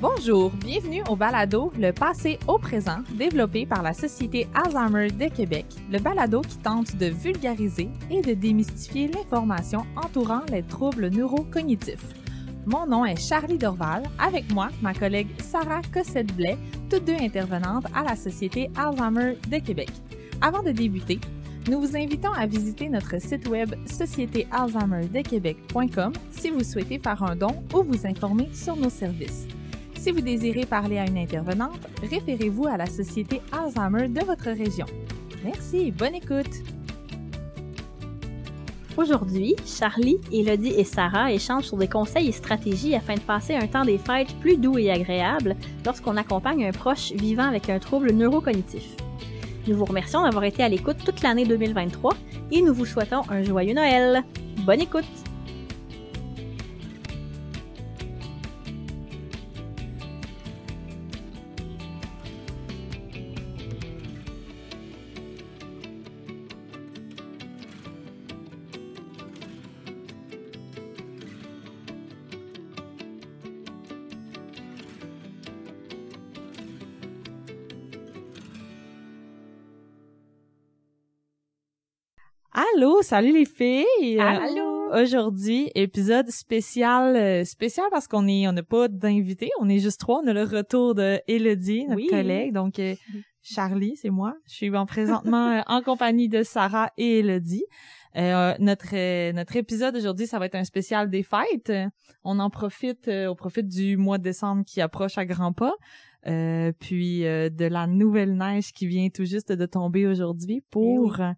Bonjour, bienvenue au balado Le passé au présent, développé par la Société Alzheimer de Québec, le balado qui tente de vulgariser et de démystifier l'information entourant les troubles neurocognitifs. Mon nom est Charlie Dorval, avec moi ma collègue Sarah Cossette-Blais, toutes deux intervenantes à la Société Alzheimer de Québec. Avant de débuter, nous vous invitons à visiter notre site web sociétéalzheimerdequebec.com si vous souhaitez faire un don ou vous informer sur nos services. Si vous désirez parler à une intervenante, référez-vous à la Société Alzheimer de votre région. Merci, bonne écoute! Aujourd'hui, Charlie, Elodie et Sarah échangent sur des conseils et stratégies afin de passer un temps des fêtes plus doux et agréable lorsqu'on accompagne un proche vivant avec un trouble neurocognitif. Nous vous remercions d'avoir été à l'écoute toute l'année 2023 et nous vous souhaitons un joyeux Noël. Bonne écoute! Allô, salut les filles. Allô. Aujourd'hui, épisode spécial, euh, spécial parce qu'on est, on n'a pas d'invité, on est juste trois. On a le retour de Elodie, notre Oui. collègue, donc euh, Charlie, c'est moi. Je suis en présentement euh, en compagnie de Sarah et Elodie. Euh, notre euh, notre épisode aujourd'hui, ça va être un spécial des fêtes. Euh, On en profite, on profite du mois de décembre qui approche à grands pas. Euh, puis euh, de la nouvelle neige qui vient tout juste de tomber aujourd'hui pour euh,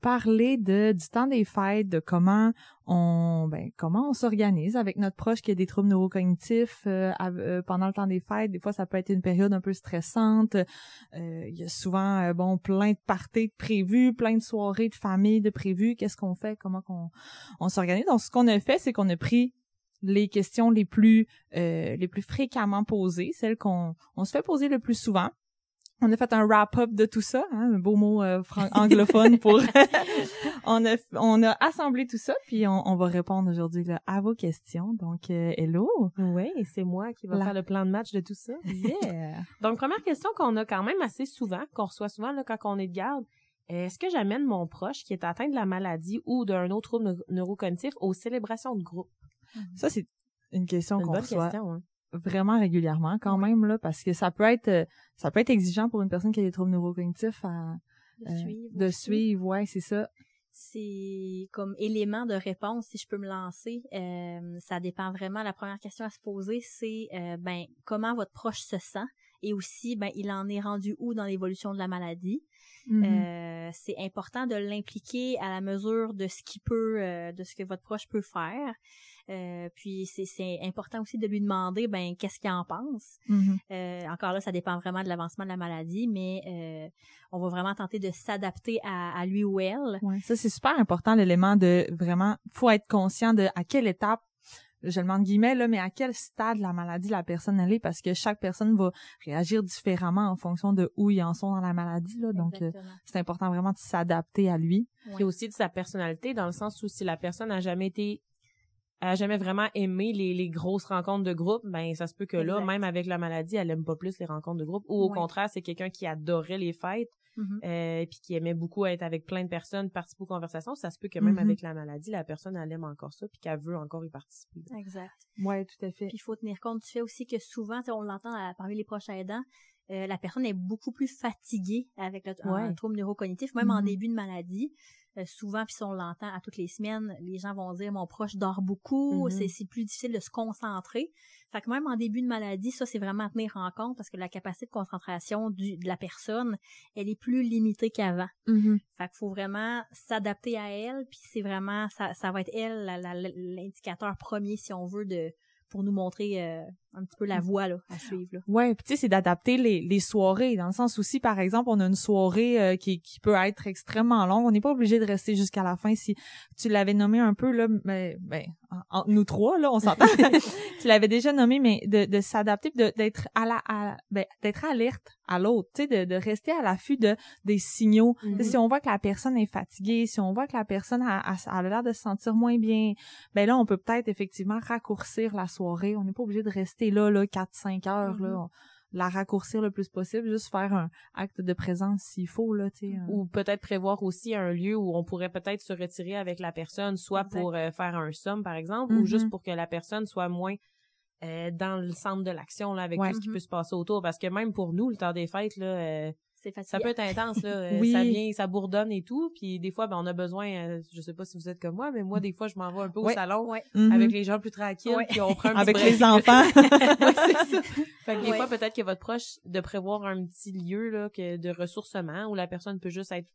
parler de du temps des fêtes, de comment on ben comment on s'organise avec notre proche qui a des troubles neurocognitifs euh, euh, pendant le temps des fêtes. Des fois, ça peut être une période un peu stressante. Euh, Il y a souvent euh, bon plein de parties de prévues, plein de soirées de famille de prévues. Qu'est-ce qu'on fait? Comment qu'on on s'organise? Donc, ce qu'on a fait, c'est qu'on a pris les questions les plus les plus fréquemment posées, celles qu'on on se fait poser le plus souvent. On a fait un wrap-up de tout ça, hein, un beau mot euh, anglophone pour. on a on a assemblé tout ça, puis on, on va répondre aujourd'hui à vos questions. Donc, euh, hello. Oui, c'est moi qui va La- faire le plan de match de tout ça. Yeah. Donc, première question qu'on a quand même assez souvent, qu'on reçoit souvent là, quand on est de garde, est-ce que j'amène mon proche qui est atteint de la maladie ou d'un autre trouble neu- neurocognitif aux célébrations de groupe? ça c'est une question qu'on reçoit question. Hein? Vraiment régulièrement quand même là, parce que ça peut être euh, ça peut être exigeant pour une personne qui a des troubles neurocognitifs à De euh, suivre de suivre, ouais, c'est ça. C'est comme élément de réponse, si je peux me lancer. euh, ça dépend vraiment. La première question à se poser, c'est euh, ben comment votre proche se sent? Et aussi ben il en est rendu où dans l'évolution de la maladie? Mhm. Euh, c'est important de l'impliquer à la mesure de ce qu'il peut, de ce que votre proche peut faire. Euh, puis c'est, c'est important aussi de lui demander ben qu'est-ce qu'il en pense. Euh, encore là, ça dépend vraiment de l'avancement de la maladie, mais euh, on va vraiment tenter de s'adapter à, à lui ou elle. Ouais, ça c'est super important l'élément de vraiment faut être conscient de à quelle étape je le demande guillemets là mais à quel stade de la maladie la personne elle est parce que chaque personne va réagir différemment en fonction de où ils en sont dans la maladie là donc euh, c'est important vraiment de s'adapter à lui. Puis aussi de sa personnalité, dans le sens où si la personne a jamais été a jamais vraiment aimé les, les grosses rencontres de groupe, ben ça se peut que là, Exact. même avec la maladie, elle aime pas plus les rencontres de groupe. Ou au contraire, c'est quelqu'un qui adorait les fêtes, Mhm. euh, puis qui aimait beaucoup être avec plein de personnes, participer aux conversations. Ça se peut que même Mhm. avec la maladie, la personne elle aime encore ça, puis qu'elle veut encore y participer. Exact. Ouais, tout à fait. Puis il faut tenir compte du fait aussi que souvent, tu sais, on l'entend parmi les proches aidants, euh, la personne est beaucoup plus fatiguée avec le, un trouble neurocognitif, même en Mhm. début de maladie. Euh, souvent, puis si on l'entend à toutes les semaines, les gens vont dire mon proche dort beaucoup, Mhm. c'est c'est plus difficile de se concentrer. Fait que même en début de maladie, ça c'est vraiment à tenir en compte parce que la capacité de concentration du, de la personne, elle est plus limitée qu'avant. Mhm. Fait qu'il faut vraiment s'adapter à elle, puis c'est vraiment ça, ça va être elle l'indicateur premier si on veut de pour nous montrer euh, un petit peu la voie là, à suivre. Là. Ouais, puis tu sais, c'est d'adapter les, les soirées, dans le sens où si, par exemple, on a une soirée euh, qui, qui peut être extrêmement longue, on n'est pas obligé de rester jusqu'à la fin. Si tu l'avais nommé un peu, là, mais ben, entre nous trois, là, on s'entend. tu l'avais déjà nommé, mais de, de s'adapter, d'être à la, à, ben, d'être alerte à l'autre, tu sais, de, de rester à l'affût de des signaux. Sais, Si on voit que la personne est fatiguée, si on voit que la personne a, a, a l'air de se sentir moins bien, ben là, on peut peut-être effectivement raccourcir la soirée. On n'est pas obligé de rester là, là, 4-5 heures, là, Mhm. on- la raccourcir le plus possible, juste faire un acte de présence s'il faut, là, tu sais. un- Ou peut-être prévoir aussi un lieu où on pourrait peut-être se retirer avec la personne, soit Exact. pour euh, faire un somme, par exemple, ou juste pour que la personne soit moins euh, dans le centre de l'action, là, avec Ouais. tout ce qui peut se passer autour. Parce que même pour nous, le temps des fêtes, là, euh, C'est facile. ça peut être intense, là. Euh, Oui. Ça vient, ça bourdonne et tout. Puis des fois, ben, on a besoin, euh, je sais pas si vous êtes comme moi, mais moi, des fois, je m'en vais un peu au salon Ouais. Mhm. avec les gens plus tranquilles, Ouais. puis on prend un petit Avec break. les enfants. Ça. Fait que des fois, peut-être que votre proche, de prévoir un petit lieu là, que, de ressourcement où la personne peut juste être,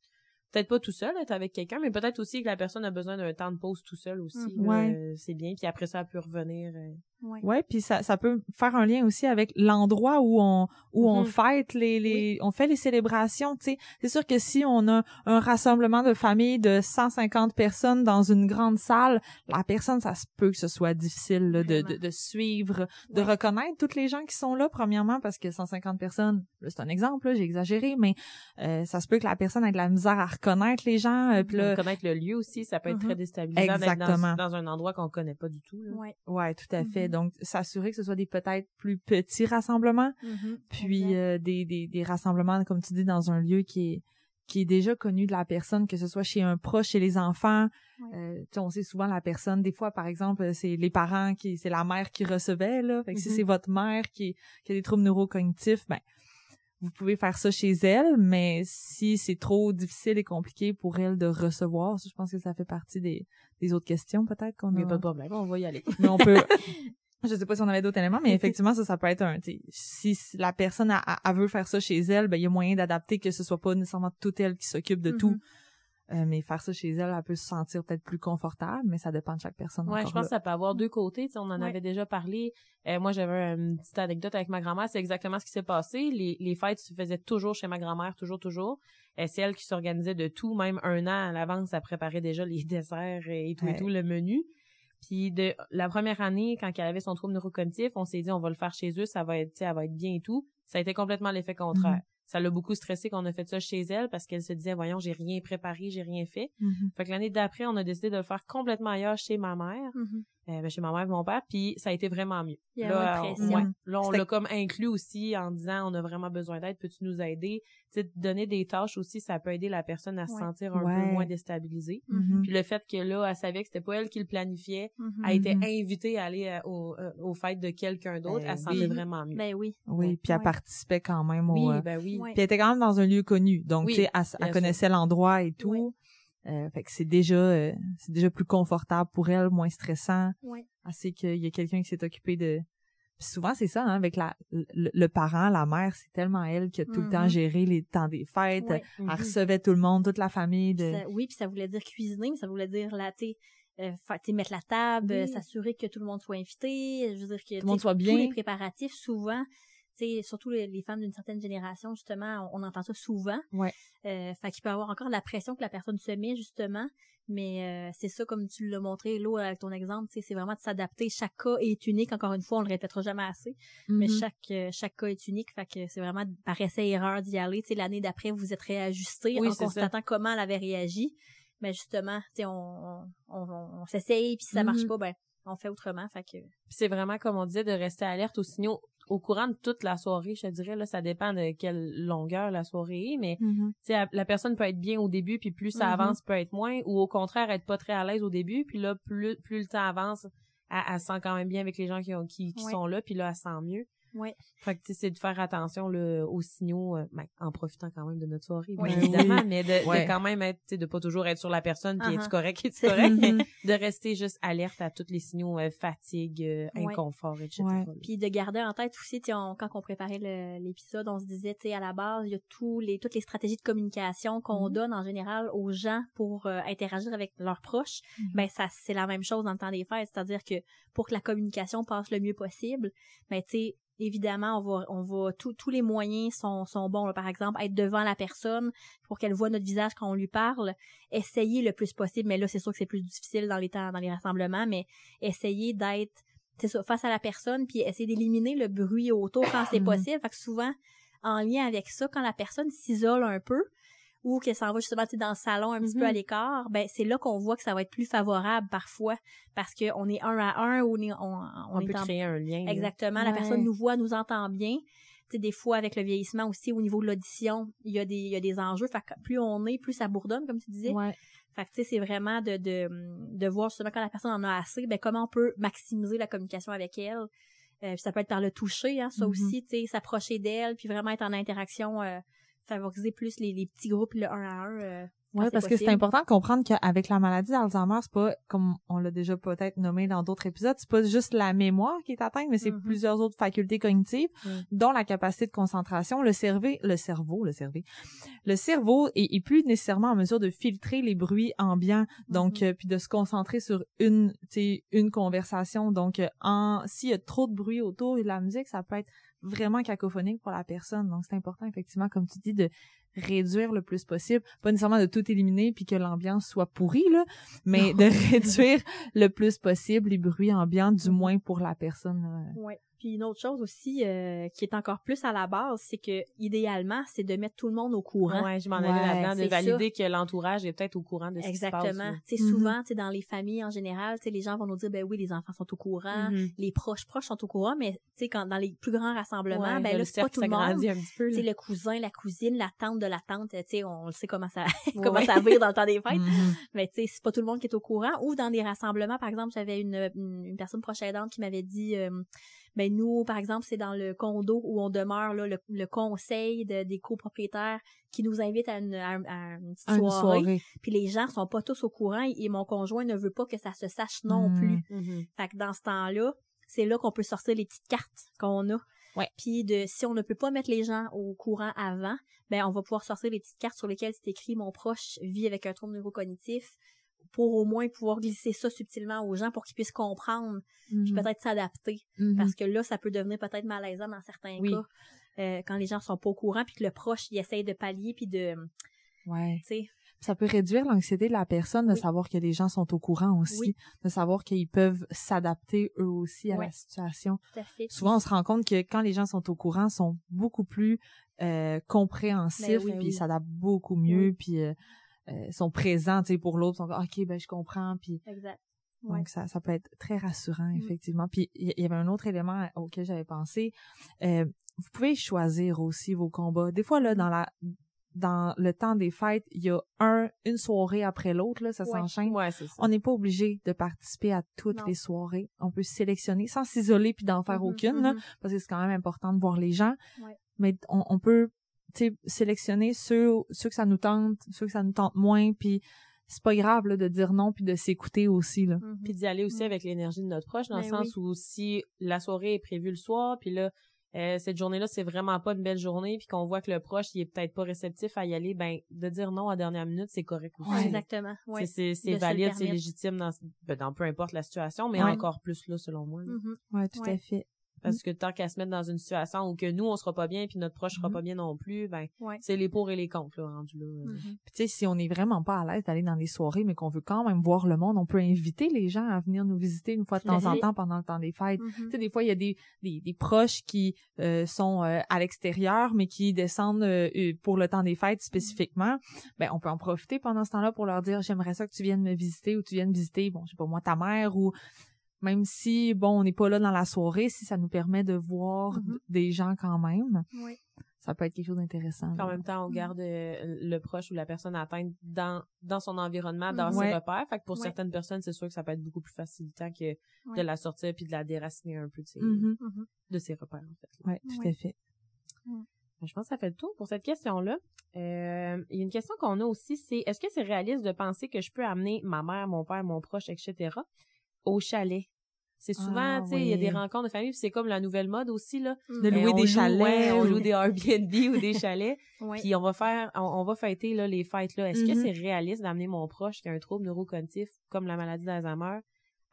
peut-être pas tout seul, être avec quelqu'un, mais peut-être aussi que la personne a besoin d'un temps de pause tout seul aussi. Ouais. euh, c'est bien, puis après ça, elle peut revenir. euh. Ouais. Ouais, puis ça, ça peut faire un lien aussi avec l'endroit où on où on Mhm. fête les les on fait les célébrations, tu sais. C'est sûr que si on a un rassemblement de famille de 150 personnes dans une grande salle, la personne ça se peut que ce soit difficile là, de, de de suivre, de reconnaître toutes les gens qui sont là premièrement parce que 150 personnes, là, c'est un exemple, là, j'ai exagéré, mais euh, ça se peut que la personne ait de la misère à reconnaître les gens, euh, puis là, Connaître le lieu aussi, ça peut être Mhm. très déstabilisant d'être Exactement. dans, dans un endroit qu'on connaît pas du tout. là. Ouais. ouais, tout à fait. Donc s'assurer que ce soit des peut-être plus petits rassemblements Mhm. puis euh, des, des, des rassemblements, comme tu dis, dans un lieu qui est qui est déjà connu de la personne, que ce soit chez un proche, chez les enfants. Ouais. Euh, on sait souvent la personne, des fois, par exemple, c'est les parents qui, c'est la mère qui recevait, là. Fait que si Mhm. c'est votre mère qui, qui a des troubles neurocognitifs, ben, vous pouvez faire ça chez elle, mais si c'est trop difficile et compliqué pour elle de recevoir, je pense que ça fait partie des, des autres questions, peut-être, qu'on Il a? a. pas de problème, on va y aller. Mais on peut. Je sais pas si on avait d'autres éléments, mais effectivement, ça, ça peut être un. Si la personne a, a- a veut faire ça chez elle, ben il y a moyen d'adapter que ce soit pas nécessairement toute elle qui s'occupe de Mhm. tout. Euh, mais faire ça chez elle, elle peut se sentir peut-être plus confortable, mais ça dépend de chaque personne. Ouais, je pense là. que ça peut avoir deux côtés. Tu sais, on en Ouais. avait déjà parlé. Euh, moi, j'avais une petite anecdote avec ma grand-mère. C'est exactement ce qui s'est passé. Les, les fêtes se faisaient toujours chez ma grand-mère, toujours, toujours. Euh, c'est elle qui s'organisait de tout, même un an à l'avance, elle préparait déjà les desserts et tout Ouais. et tout, le menu. Puis de la première année, quand elle avait son trouble neurocognitif, on s'est dit on va le faire chez eux, ça va être, tu sais, elle va être bien et tout. Ça a été complètement l'effet contraire. Ça l'a beaucoup stressé qu'on a fait ça chez elle parce qu'elle se disait voyons, j'ai rien préparé, j'ai rien fait. Mhm. Fait que l'année d'après, on a décidé de le faire complètement ailleurs chez ma mère Mhm. Euh, ben, chez ma mère et mon père, puis ça a été vraiment mieux. Il y a là, on, pression. ouais, là, on l'a comme inclus aussi en disant on a vraiment besoin d'aide, peux-tu nous aider? Tu sais, donner des tâches aussi, ça peut aider la personne à se sentir un Ouais. peu moins déstabilisée. Mhm. Puis le fait que là, elle savait que c'était pas elle qui le planifiait, Mhm. elle était Mhm. invitée à aller euh, au, euh, aux fêtes de quelqu'un d'autre, Ben elle se oui. sentait vraiment mieux. Ben oui. Oui, puis elle participait quand même au. oui, euh, ben oui. Ouais. Puis elle était quand même dans un lieu connu, donc Oui, tu sais, elle, elle connaissait l'endroit et tout. Euh, fait que c'est déjà euh, c'est déjà plus confortable pour elle, moins stressant. Ouais. Elle sait qu'il y a quelqu'un qui s'est occupé de. Puis souvent c'est ça, hein, avec la le, le parent, la mère, c'est tellement elle qui a tout le temps Mhm. géré les temps des fêtes. Ouais. Elle Mhm. recevait tout le monde, toute la famille. De... Ça- oui, puis ça voulait dire cuisiner, mais ça voulait dire sais, euh, mettre la table, Oui. s'assurer que tout le monde soit invité, je veux dire que le monde soit bien. Tous les préparatifs, souvent, sais, surtout les, les femmes d'une certaine génération, justement, on, on entend ça souvent. Ouais. Euh, fait qu'il peut y avoir encore la pression que la personne se met, justement. Mais euh, c'est ça, comme tu l'as montré, Lo, avec ton exemple, c'est vraiment de s'adapter. Chaque cas est unique. Encore une fois, on le répétera jamais assez. Mais Mhm. chaque euh, chaque cas est unique, fait que c'est vraiment par essai erreur d'y aller. L'année d'après, vous êtes réajusté Oui, en ça. constatant comment elle avait réagi. Mais justement, tu on, on, on, on s'essaye, puis si ça marche Mhm. pas, ben on fait autrement. Fait que c'est vraiment, comme on disait, de rester alerte aux signaux au courant de toute la soirée, je te dirais. Là, ça dépend de quelle longueur la soirée est, mais tu sais, la- personne peut être bien au début, puis plus ça Mhm. avance, peut être moins, ou au contraire, être pas très à l'aise au début, puis là, plus, plus le temps avance, elle, elle se sent quand même bien avec les gens qui, ont, qui, sont là, puis là, elle se sent mieux. Ouais. Fait que, tu sais, c'est de faire attention là, aux signaux, euh, ben, en profitant quand même de notre soirée, Oui. bien évidemment, Oui. mais de, de quand même être, tu sais, de pas toujours être sur la personne, puis Uh-huh. es-tu correct, es-tu correct, mais de rester juste alerte à tous les signaux, euh, fatigue, euh, Ouais. inconfort, etc. Puis de garder en tête aussi, tu sais, on- quand on préparait l'épisode, on se disait, tu sais, à la base, il y a tous les, toutes les stratégies de communication qu'on Mhm. donne en général aux gens pour euh, interagir avec leurs proches. Mhm. Ben ça, c'est la même chose dans le temps des fêtes, c'est-à-dire que pour que la communication passe le mieux possible, ben tu sais, évidemment, on va, on va, tous tous les moyens sont, sont bons. là. Par exemple, être devant la personne pour qu'elle voit notre visage quand on lui parle, essayer le plus possible. Mais là, c'est sûr que c'est plus difficile dans les temps, dans les rassemblements, mais essayer d'être c'est ça, face à la personne, puis essayer d'éliminer le bruit autour quand c'est Mhm. possible. Fait que souvent, en lien avec ça, quand la personne s'isole un peu, ou qu'elle s'en va justement tu sais, dans le salon un petit peu à Mhm. l'écart, ben c'est là qu'on voit que ça va être plus favorable parfois parce qu'on est un à un ou on est, on, on On, est peut en créer un lien. Exactement. La personne nous voit, nous entend bien. Tu sais, des fois, avec le vieillissement aussi, au niveau de l'audition, il y a des, il y a des enjeux. Fait que plus on est, plus ça bourdonne, comme tu disais. Ouais. Fait que, tu sais, c'est vraiment de, de, de voir justement quand la personne en a assez, ben, comment on peut maximiser la communication avec elle. Euh, ça peut être par le toucher, hein, ça Mhm. aussi, tu sais, s'approcher d'elle, puis vraiment être en interaction, euh, favoriser plus les, les petits groupes, le un à un. euh, c'est parce que c'est important de comprendre qu'avec la maladie d'Alzheimer, c'est pas, comme on l'a déjà peut-être nommé dans d'autres épisodes, c'est pas juste la mémoire qui est atteinte, mais c'est Mhm. plusieurs autres facultés cognitives, Mm. dont la capacité de concentration, le cerveau, le cerveau, le cerveau. Le cerveau est, est plus nécessairement en mesure de filtrer les bruits ambiants, donc, Mhm. euh, puis de se concentrer sur une, tu sais, une conversation. Donc, euh, en, s'il y a trop de bruit autour de la musique, ça peut être vraiment cacophonique pour la personne. Donc, c'est important, effectivement, comme tu dis, de réduire le plus possible, pas nécessairement de tout éliminer puis que l'ambiance soit pourrie là, mais de réduire le plus possible les bruits ambiants du Mhm. moins pour la personne. euh. Ouais. Puis une autre chose aussi euh, qui est encore plus à la base, c'est que idéalement, c'est de mettre tout le monde au courant. Ouais, je m'en Ouais, allais là-dedans, de valider que l'entourage est peut-être au courant de ce qui se passe. Exactement. Mhm. souvent, tu sais, dans les familles en général, tu sais, les gens vont nous dire, ben oui, les enfants sont au courant, Mhm. les proches proches sont au courant, mais tu sais, quand dans les plus grands rassemblements, Ouais, ben là, c'est pas tout le monde. un petit peu. Tu sais, là. le cousin, la cousine, la tante de la tante, tu sais, on le sait comment ça, Ouais. comment ça vire dans le temps des fêtes. Mhm. Mais tu sais, c'est pas tout le monde qui est au courant. Ou dans des rassemblements, par exemple, j'avais une, une, une personne proche aidante qui m'avait dit, euh, ben nous, par exemple, c'est dans le condo où on demeure, là, le, le conseil de- des copropriétaires qui nous invite à une, à, à une petite soirée. soirée. Puis les gens sont pas tous au courant et, et mon conjoint ne veut pas que ça se sache non Mm. plus. Mhm. Fait que dans ce temps-là, c'est là qu'on peut sortir les petites cartes qu'on a. Ouais. Puis de si on ne peut pas mettre les gens au courant avant, ben on va pouvoir sortir les petites cartes sur lesquelles c'est écrit mon proche vit avec un trouble neurocognitif pour au moins pouvoir glisser ça subtilement aux gens pour qu'ils puissent comprendre puis Mhm. peut-être s'adapter Mhm. parce que là ça peut devenir peut-être malaisant dans certains Oui. cas euh, quand les gens sont pas au courant puis que le proche il essaye de pallier puis de Ouais. Ça peut réduire l'anxiété de la personne de Oui. savoir que les gens sont au courant aussi, Oui. de savoir qu'ils peuvent s'adapter eux aussi à Ouais. la situation. tout à fait Souvent, on se rend compte que quand les gens sont au courant, ils sont beaucoup plus euh, compréhensifs, Ben oui, puis ils s'adaptent beaucoup mieux, puis euh, euh, sont présents, tu sais, pour l'autre, ils sont comme, ok, ben je comprends, puis exact Ouais. donc ça, ça peut être très rassurant, Mm. effectivement. Puis il y, y avait un autre élément auquel j'avais pensé. Euh, vous pouvez choisir aussi vos combats. Des fois là, dans la dans le temps des fêtes, il y a un une soirée après l'autre là, ça s'enchaîne. Ouais, c'est ça. On n'est pas obligé de participer à toutes Non. les soirées. On peut sélectionner sans s'isoler puis d'en faire Mhm, aucune, là, mhm. parce que c'est quand même important de voir les gens. Ouais. Mais on, on peut sélectionner ceux, ceux que ça nous tente, ceux que ça nous tente moins, puis c'est pas grave là, de dire non puis de s'écouter aussi. Là. Mhm. Puis d'y aller aussi Mm. avec l'énergie de notre proche, dans le Ben sens où si la soirée est prévue le soir, puis là, euh, cette journée-là, c'est vraiment pas une belle journée, puis qu'on voit que le proche, il est peut-être pas réceptif à y aller, ben, de dire non à la dernière minute, c'est correct aussi. Ouais. Exactement. Ouais. C'est- valide, c'est légitime dans, ben, dans peu importe la situation, mais Ouais. encore plus là, selon moi. là. Mhm. Ouais, tout Ouais. à fait. Parce que tant qu'à se mettre dans une situation où que nous, on sera pas bien, puis notre proche sera Mhm. pas bien non plus, ben, Ouais. c'est les pour et les contre, là, rendu là. Mhm. Puis tu sais, si on est vraiment pas à l'aise d'aller dans les soirées, mais qu'on veut quand même voir le monde, on peut inviter les gens à venir nous visiter une fois de temps en temps pendant le temps des fêtes. Tu sais, des fois, il y a des, des, des proches qui euh, sont euh, à l'extérieur, mais qui descendent euh, euh, pour le temps des fêtes spécifiquement. Ben, on peut en profiter pendant ce temps-là pour leur dire, j'aimerais ça que tu viennes me visiter ou tu viennes visiter, bon, je sais pas moi, ta mère ou même si, bon, on n'est pas là dans la soirée, si ça nous permet de voir Mhm. d- des gens quand même, Ouais. ça peut être quelque chose d'intéressant. En même temps, on garde euh, le proche ou la personne atteinte dans, dans son environnement, dans ses Ouais. repères. Fait que pour Ouais. certaines personnes, c'est sûr que ça peut être beaucoup plus facilitant que Ouais. de la sortir puis de la déraciner un peu de ses, Mhm. Mhm. de ses repères, en fait. Ouais, tout Ouais. à fait. Ben, Je pense que ça fait le tour pour cette question-là. Euh, il y a une question qu'on a aussi, c'est est-ce que c'est réaliste de penser que je peux amener ma mère, mon père, mon proche, etc. au chalet? C'est souvent, Ah, tu sais, il y a des rencontres de famille, c'est comme la nouvelle mode aussi, là. De Euh, louer on des loue, chalets. ouais, on ou- loue des Airbnb ou des chalets. Puis on va faire, on, on va fêter là, les fêtes là. Est-ce que Mhm. c'est réaliste d'amener mon proche qui a un trouble neurocognitif comme la maladie d'Alzheimer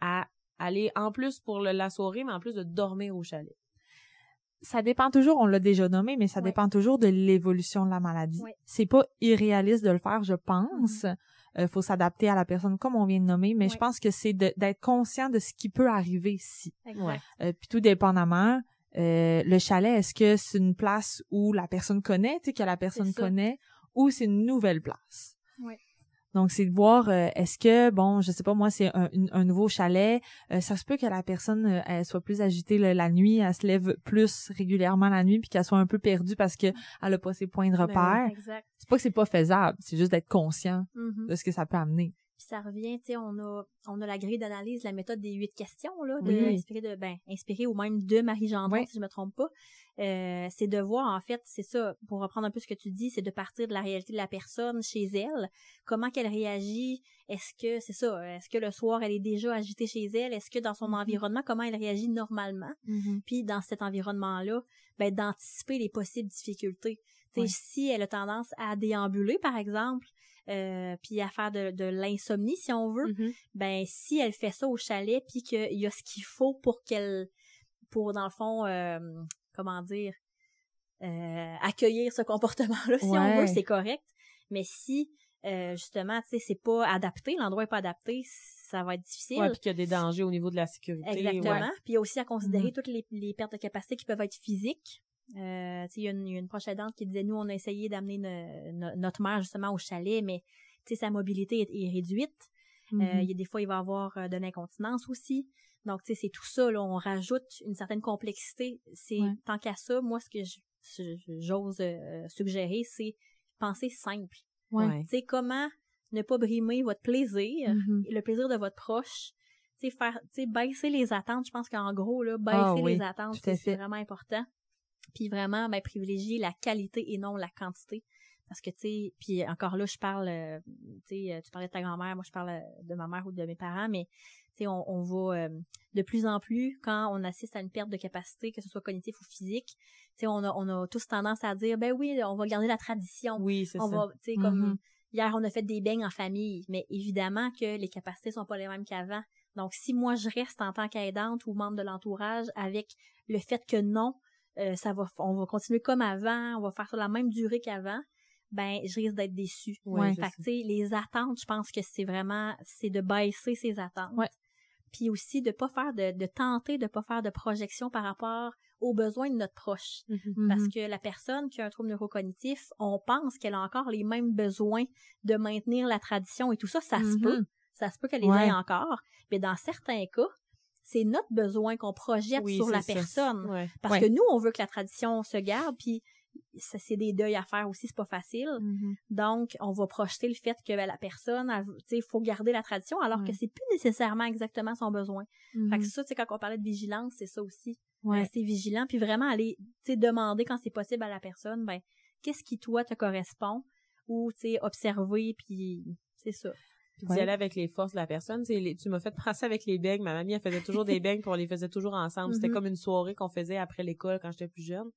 à aller en plus pour le- la soirée, mais en plus de dormir au chalet? ça dépend toujours, on l'a déjà nommé, mais ça dépend toujours de l'évolution de la maladie. C'est pas irréaliste de le faire, je pense. Euh, faut s'adapter à la personne comme on vient de nommer, mais je pense que c'est de- d'être conscient de ce qui peut arriver ici. Exact. Ouais. Euh, puis tout dépendamment, euh, le chalet, est-ce que c'est une place où la personne connaît, tu sais, que la personne connaît, ou c'est une nouvelle place? Ouais. Donc, c'est de voir, euh, est-ce que, bon, je sais pas, moi, c'est un, nouveau chalet. euh, ça se peut que la personne, euh, elle soit plus agitée le- la nuit, elle se lève plus régulièrement la nuit, puis qu'elle soit un peu perdue parce que elle a pas ses points de Ben oui. repère. C'est pas que c'est pas faisable, c'est juste d'être conscient Mhm. de ce que ça peut amener. Puis ça revient, tu sais, on a, on a la grille d'analyse, la méthode des huit questions, là, de, Oui. inspirée de, ben, inspirée ou même de Marie Gendron, Oui. si je me trompe pas. Euh, c'est de voir, en fait, c'est ça, pour reprendre un peu ce que tu dis, c'est de partir de la réalité de la personne chez elle, comment qu'elle réagit, est-ce que, c'est ça, est-ce que le soir, elle est déjà agitée chez elle, est-ce que dans son Mhm. environnement, comment elle réagit normalement, puis dans cet environnement-là, ben, d'anticiper les possibles difficultés. Tu sais, si elle a tendance à déambuler, par exemple, euh, puis à faire de, de l'insomnie, si on veut, Mhm. ben si elle fait ça au chalet, puis qu'il y a ce qu'il faut pour qu'elle, pour dans le fond, euh, comment dire, euh, accueillir ce comportement-là, si on veut, c'est correct. Mais si euh, justement, tu sais, c'est pas adapté, l'endroit est pas adapté, ça va être difficile. Ouais, puis qu'il y a des dangers au niveau de la sécurité. Exactement. Puis il y a aussi à considérer Mhm. toutes les, les pertes de capacité qui peuvent être physiques. Euh, il y, a une- il y a une proche aidante qui disait, nous, on a essayé d'amener ne- no- notre mère justement au chalet, mais tu sais, sa mobilité est, est réduite. Euh, Mhm. il y a des fois, il va avoir euh, de l'incontinence aussi. Donc, tu sais, c'est tout ça, là, on rajoute une certaine complexité. C'est, Ouais. tant qu'à ça, moi, ce que j'ose euh, suggérer, c'est penser simple. Ouais. Tu sais, comment ne pas brimer votre plaisir, Mhm. le plaisir de votre proche. Tu sais, faire, tu sais, baisser les attentes. Je pense qu'en gros, là, baisser Ah oui, les attentes, c'est vraiment important. Puis vraiment, ben, privilégier la qualité et non la quantité. Parce que, tu sais, puis encore là, je parle, euh, tu sais, euh, tu parlais de ta grand-mère, moi je parle euh, de ma mère ou de mes parents, mais tu sais, on, on va euh, de plus en plus, quand on assiste à une perte de capacité, que ce soit cognitif ou physique, tu sais, on a, on a tous tendance à dire, ben oui, on va garder la tradition Oui, c'est on ça. va, tu sais, comme Mhm. hier, on a fait des beignes en famille, mais évidemment que les capacités sont pas les mêmes qu'avant. Donc, si moi, je reste en tant qu'aidante ou membre de l'entourage avec le fait que non, euh, ça va, on va continuer comme avant, on va faire ça la même durée qu'avant, ben, je risque d'être déçue. Ouais, Fait que, les attentes, je pense que c'est vraiment, c'est de baisser ses attentes. Ouais. Puis aussi de pas faire de, de tenter de pas faire de projection par rapport aux besoins de notre proche. Mhm. Parce Mhm. que la personne qui a un trouble neurocognitif, on pense qu'elle a encore les mêmes besoins de maintenir la tradition et tout ça, ça se Mhm. peut. Ça se peut qu'elle les Ouais. ait encore. Mais dans certains cas, c'est notre besoin qu'on projette Oui, sur la ça. personne. Ouais. Parce Ouais. que nous, on veut que la tradition se garde, puis ça, c'est des deuils à faire aussi, c'est pas facile. Mhm. Donc, on va projeter le fait que ben, la personne, elle- tu sais, il faut garder la tradition, alors que c'est plus nécessairement exactement son besoin. Fait Mhm. que ça, quand on parlait de vigilance, c'est ça aussi Ouais. rester vigilant, puis vraiment aller, demander quand c'est possible à la personne, ben, qu'est-ce qui, toi, te correspond, ou, tu sais, observer, puis c'est ça. Puis d'y aller avec les forces de la personne. Tu sais, les- tu m'as fait penser avec les beignes. Ma mamie, elle faisait toujours des beignes, puis on les faisait toujours ensemble. C'était Mhm. comme une soirée qu'on faisait après l'école quand j'étais plus jeune.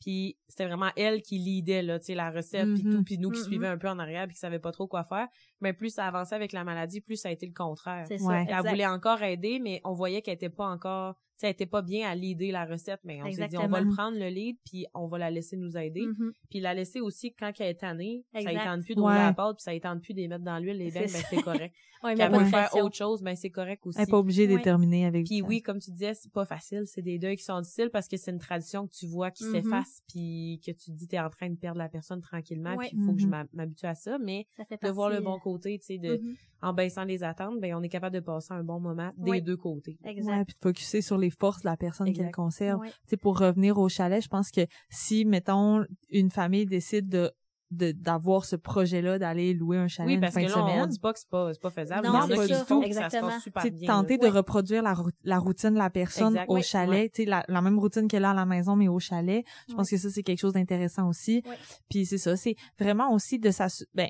Puis c'était vraiment elle qui lidait là, tu sais, la recette puis Mhm. tout, puis nous qui Mhm. suivait un peu en arrière puis qui savait pas trop quoi faire. Mais plus ça avançait avec la maladie, plus ça a été le contraire. C'est Ouais. ça. Elle voulait encore aider, mais on voyait qu'elle était pas encore, sais, elle était pas bien à lider la recette, mais on s'est dit, on va le prendre le lead, puis on va la laisser nous aider. Mhm. Puis la laisser aussi quand elle est tannée, ça Exact. tente plus de rouler Ouais. à la pâte, puis ça tente plus de les mettre dans l'huile, les beignes, ben c'est correct. Ouais, mais Puis elle de faire autre chose, ben c'est correct aussi. Elle est pas obligée de Ouais. déterminer avec Puis ça. oui, comme tu disais, c'est pas facile, c'est des deuils qui sont difficiles parce que c'est une tradition que tu vois qui Mhm. s'efface, puis que tu te dis t'es en train de perdre la personne tranquillement, Ouais. puis il faut que je Mhm. m'a- m'habitue à ça, mais Ça fait de voir le euh, bon côté, tu sais, de. En baissant les attentes, ben on est capable de passer un bon moment des deux côtés. Exact. Ouais, puis de focuser sur les forces de la personne qu'elle conserve. Ouais. Tu sais, pour revenir au chalet, je pense que si, mettons, une famille décide de de- d'avoir ce projet-là d'aller louer un chalet Oui, une parce fin que de là, on semaine, dit pas que c'est pas, c'est pas faisable. Non, c'est ça. ça se Exactement. passe super tu sais, bien. tenter là. de reproduire la, la routine de la personne Exact. au Oui, chalet, ouais. tu sais, la, la même routine qu'elle a à la maison, mais au chalet. Je pense que ça, c'est quelque chose d'intéressant aussi. Ouais. Puis c'est ça, c'est vraiment aussi de s'assurer, ben,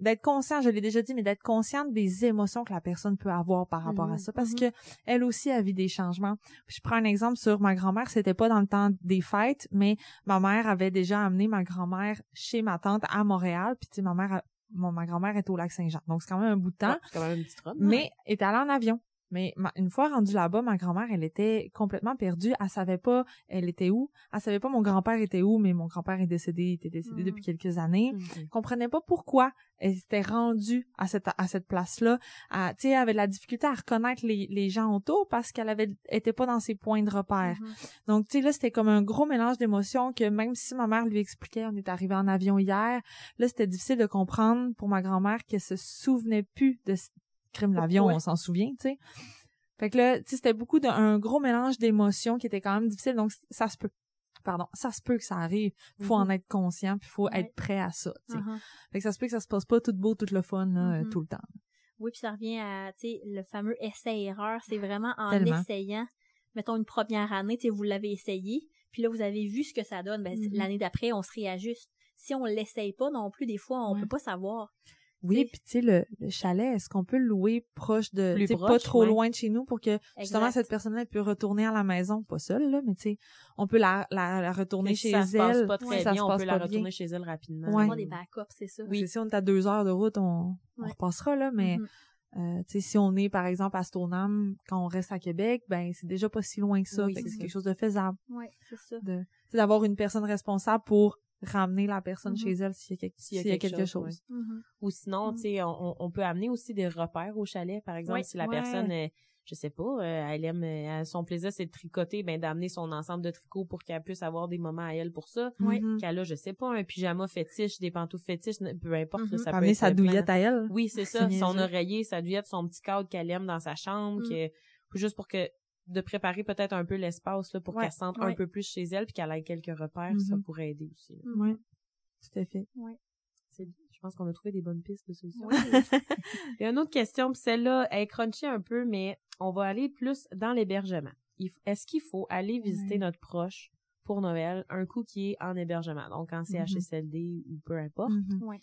d'être conscient, je l'ai déjà dit, mais d'être consciente des émotions que la personne peut avoir par rapport à Mhm, ça, parce mhm. que elle aussi a vu des changements. Je prends un exemple sur ma grand-mère, c'était pas dans le temps des fêtes, mais ma mère avait déjà amené ma grand-mère chez ma tante à Montréal, puis tu sais, ma mère, a- ma grand-mère est au lac Saint-Jean, donc c'est quand même un bout de temps, Ouais, c'est quand même une petite robe. mais est allée en avion. Mais ma- une fois rendue là-bas, ma grand-mère, elle était complètement perdue. Elle savait pas elle était où. Elle savait pas mon grand-père était où, mais mon grand-père est décédé, il était décédé Mhm. depuis quelques années. Ok. Elle comprenait pas pourquoi elle s'était rendue à cette à cette place-là. Tu sais, elle avait de la difficulté à reconnaître les, les gens autour parce qu'elle avait était pas dans ses points de repère. Mhm. Donc, tu sais, là, c'était comme un gros mélange d'émotions que même si ma mère lui expliquait, on est arrivé en avion hier, là, c'était difficile de comprendre pour ma grand-mère qu'elle se souvenait plus de crime l'avion, on s'en souvient, tu sais. Fait que là, tu sais, c'était beaucoup d'un gros mélange d'émotions qui était quand même difficile, donc ça se peut. Pardon, ça se peut que ça arrive. Faut Mhm. en être conscient, puis faut Ouais. être prêt à ça. tu sais. Mhm. Fait que ça se peut que ça se passe pas tout beau, tout le fun là, euh, Mhm. tout le temps. Oui, puis ça revient à, tu sais, le fameux essai-erreur. C'est vraiment en Tellement. essayant. Mettons une première année, tu sais, vous l'avez essayé, puis là, vous avez vu ce que ça donne. Ben, Mhm. l'année d'après, on se réajuste. Si on l'essaye pas non plus, des fois, on Ouais. peut pas savoir. Oui, puis tu sais le, le chalet, est-ce qu'on peut le louer proche de Plus tu sais, pas trop ouais. loin de chez nous pour que justement Exact. cette personne-là peut retourner à la maison, pas seule là, mais tu sais, on peut la la, la retourner Si chez ça se passe elle. pas très ça bien, on peut la retourner bien. chez elle rapidement. Ouais. Avoir des backups, c'est ça. Oui. Si on est à deux heures de route, on, on repassera là, mais Mhm. euh, tu sais, si on est par exemple à Stoneham quand on reste à Québec, ben c'est déjà pas si loin que ça, Oui, Fait que c'est quelque chose de faisable, Ouais, c'est ça. de tu sais, d'avoir une personne responsable pour ramener la personne Mhm. chez elle s'il y a, quelque- s'il y a quelque, chose. Mhm. Ou sinon, Mm. tu sais, on, on peut amener aussi des repères au chalet. Par exemple, Oui, si la ouais. personne, euh, je sais pas, euh, elle aime, euh, son plaisir c'est de tricoter, ben d'amener son ensemble de tricots pour qu'elle puisse avoir des moments à elle pour ça. Mhm. Qu'elle a, je sais pas, un pyjama fétiche, des pantoufles fétiches, ne- peu importe, là, ça peut Amener être sa plein douillette à elle. Oui, c'est ça. Son oreiller, sa douillette, son petit cadre qu'elle aime dans sa chambre, Mm. que, juste pour que de préparer peut-être un peu l'espace là, pour Ouais, qu'elle se sente ouais. un peu plus chez elle puis qu'elle ait quelques repères, ça Mhm. pourrait aider aussi. là. Ouais. Tout à fait. C'est- Je pense qu'on a trouvé des bonnes pistes de solutions. Il y a une autre question, puis celle-là, elle est crunchy un peu, mais on va aller plus dans l'hébergement. Il Est-ce qu'il faut aller visiter Ouais. notre proche pour Noël un coup qui est en hébergement, donc en CHSLD ou peu importe? Mhm. Ouais.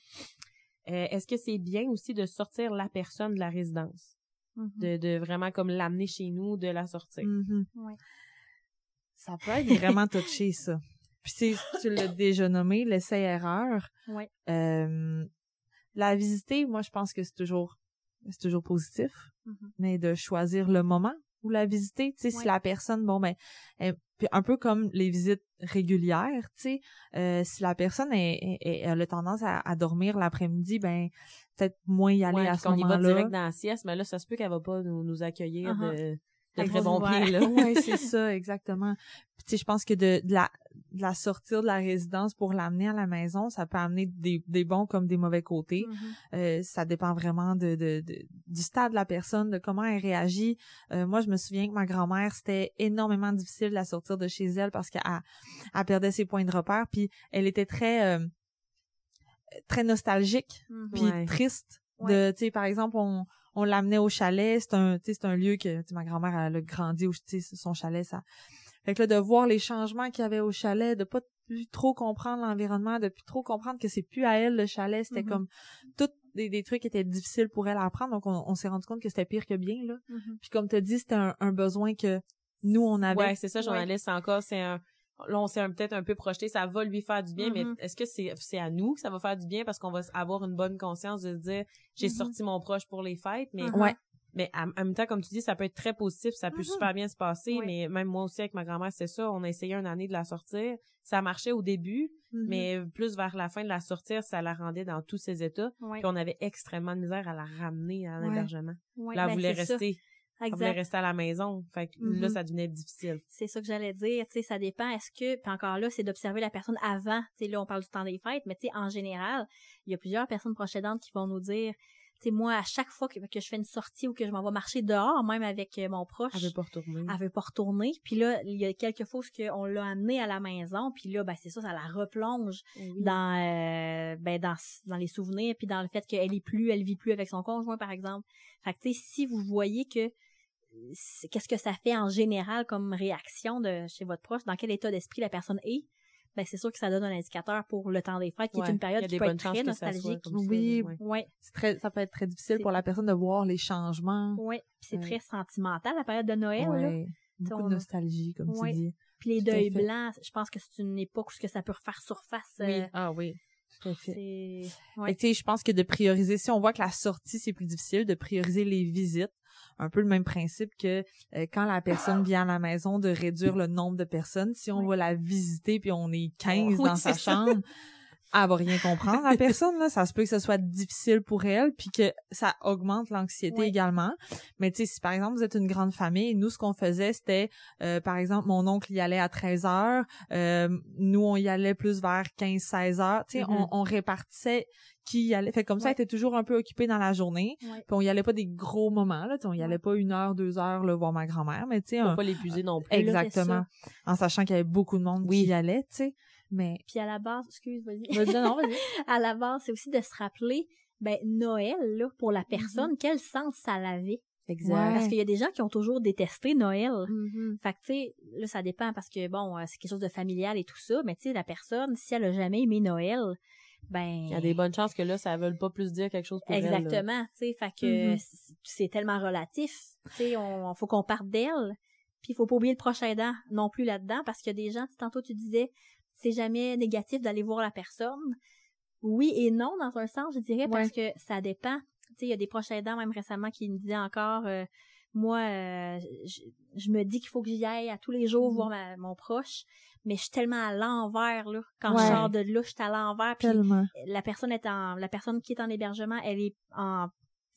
Euh, Est-ce que c'est bien aussi de sortir la personne de la résidence? Mhm. De, de vraiment comme l'amener chez nous, de la sortir? Mhm. Ouais. Ça peut être vraiment touché, ça. Puis c'est, tu l'as déjà nommé, l'essai-erreur. Ouais. Euh, la visiter, moi, je pense que c'est toujours, c'est toujours positif. Mhm. Mais de choisir le moment où la visiter, tu sais, si la personne, bon, ben, elle- puis un peu comme les visites régulières, tu sais, euh, si la personne est, est- est- elle a tendance à, à dormir l'après-midi, ben, peut-être moins y aller Ouais, à ce qu'on y va moment-là. direct dans la sieste, mais là, ça se peut qu'elle va pas nous, nous accueillir Uh-huh. de, de très bon pied, là. ouais, c'est ça, exactement. Puis, tu sais, je pense que de, de la de la sortir de la résidence pour l'amener à la maison, ça peut amener des, des bons comme des mauvais côtés. Mhm. Euh, ça dépend vraiment de, de, de- du stade de la personne, de comment elle réagit. Euh, moi, je me souviens que ma grand-mère, c'était énormément difficile de la sortir de chez elle parce qu'elle elle perdait ses points de repère, puis elle était très euh, très nostalgique, Mhm. puis Ouais. triste. Ouais. De, tu sais, par exemple, on on l'amenait au chalet, c'est un, c'est un lieu que, ma grand-mère elle a grandi, sais, son chalet, ça. Fait que là, de voir les changements qu'il y avait au chalet, de pas plus trop comprendre l'environnement, de plus trop comprendre que c'est plus à elle le chalet, c'était Mhm. comme tout des, des trucs qui étaient difficiles pour elle à apprendre, donc on, on s'est rendu compte que c'était pire que bien là. Mhm. Puis comme tu dit, c'était un, un besoin que nous on avait. Ouais, c'est ça, journaliste, encore, c'est un, là, on s'est peut-être un peu projeté, ça va lui faire du bien, mais Mhm. est-ce que c'est, c'est à nous que ça va faire du bien parce qu'on va avoir une bonne conscience de se dire, j'ai sorti mon proche pour les fêtes, mais. Ouais. Mais en, même temps, comme tu dis, ça peut être très positif, ça peut Mhm. super bien se passer, Oui. mais même moi aussi avec ma grand-mère, c'est ça, on a essayé une année de la sortir, ça marchait au début, Mhm. mais plus vers la fin de la sortir, ça la rendait dans tous ses états, Ouais. puis on avait extrêmement de misère à la ramener à l'hébergement. Ouais, Là, elle ben, voulait c'est ça. rester, elle voulait rester à la maison, fait que là, Mhm. ça devenait difficile. C'est ça que j'allais dire, tu sais, ça dépend. Est-ce que, puis encore là, c'est d'observer la personne avant. Tu sais, là, on parle du temps des fêtes, mais tu sais, en général, il y a plusieurs personnes proches aidantes qui vont nous dire, sais, moi, à chaque fois que, que je fais une sortie ou que je m'en vais marcher dehors, même avec euh, mon proche, Elle veut pas retourner. elle veut pas retourner. Puis là, il y a quelques fois où on l'a amenée à la maison, puis là, ben c'est ça, ça la replonge dans euh, ben dans dans les souvenirs puis dans le fait qu'elle est plus elle vit plus avec son conjoint par exemple fait que tu sais si vous voyez que qu'est-ce que ça fait en général comme réaction de chez votre proche dans quel état d'esprit la personne est ben c'est sûr que ça donne un indicateur pour le temps des fêtes qui Ouais, est une période qui peut être très ça nostalgique ça, Oui, ouais. ouais C'est très, ça peut être très difficile pour la personne de voir les changements. puis c'est très sentimental la période de Noël là. Beaucoup On- de nostalgie, comme tu dis. puis les Tout deuils blancs je pense que c'est une époque où ça peut refaire surface Oui. euh, Ah oui. Tout à fait. ouais je pense que de prioriser, si on voit que la sortie, c'est plus difficile, de prioriser les visites. Un peu le même principe que euh, quand la personne vient à la maison de réduire le nombre de personnes. Si on va la visiter puis on est 15 Oui, dans sa ça. chambre, elle va rien comprendre la personne là, ça se peut que ce soit difficile pour elle puis que ça augmente l'anxiété Oui. également. Mais tu sais si par exemple vous êtes une grande famille, nous ce qu'on faisait c'était euh, par exemple mon oncle y allait à 13 heures, euh, nous on y allait plus vers 15 16 heures, tu sais on, on répartissait qui y allait. Fait comme ça, elle était toujours un peu occupée dans la journée. Ouais. Puis on y allait pas des gros moments, là. On y allait pas une heure, deux heures, là, voir ma grand-mère. Mais tu sais, pas l'épuiser non plus. là, exactement. En sachant qu'il y avait beaucoup de monde qui y allait, tu sais. Mais, Puis à la base, excuse, vas-y. vas-y, non, vas-y. à la base, c'est aussi de se rappeler, ben, Noël, là, pour la personne, Mm-hmm. quel sens ça avait. Exact. Ouais. Parce qu'il y a des gens qui ont toujours détesté Noël. Mm-hmm. Fait que, tu sais, là, ça dépend parce que, bon, euh, c'est quelque chose de familial et tout ça, mais tu sais, la personne, si elle a jamais aimé Noël, ben... Il y a des bonnes chances que là, ça veut pas plus dire quelque chose pour elle. là. Exactement, tu sais, fait que Mhm. c- c'est tellement relatif, tu sais, on faut qu'on parte d'elle, puis il faut pas oublier le prochain aidant non plus là-dedans, parce qu'il y a des gens, tu sais, tantôt tu disais, c'est jamais négatif d'aller voir la personne. Oui et non, dans un sens, je dirais, parce que ça dépend. Tu sais, il y a des prochains aidants, même récemment, qui me disaient encore, euh, moi, euh, je, je me dis qu'il faut que j'y aille à tous les jours Mhm. voir ma- mon proche, mais je suis tellement à l'envers, là. Quand Ouais. je sors de là, je suis à l'envers, puis Tellement. la personne est en la personne qui est en hébergement, elle est en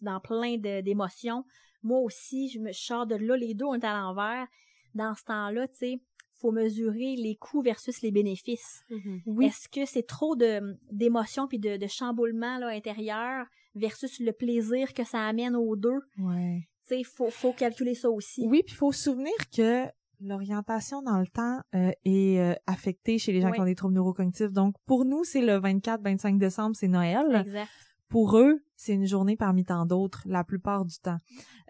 dans plein d'émotions. Moi aussi, je me je sors de là, les deux on est à l'envers. Dans ce temps-là, tu sais, faut mesurer les coûts versus les bénéfices. Mhm. Oui. Est-ce que c'est trop de d'émotions puis de, de chamboulement là intérieur versus le plaisir que ça amène aux deux? Ouais. Tu sais, faut faut calculer ça aussi. Oui, puis il faut se souvenir que l'orientation dans le temps euh, est euh, affectée chez les gens Oui. qui ont des troubles neurocognitifs. Donc, pour nous, c'est le 24-25 décembre, c'est Noël. Exact. Pour eux, c'est une journée parmi tant d'autres, la plupart du temps.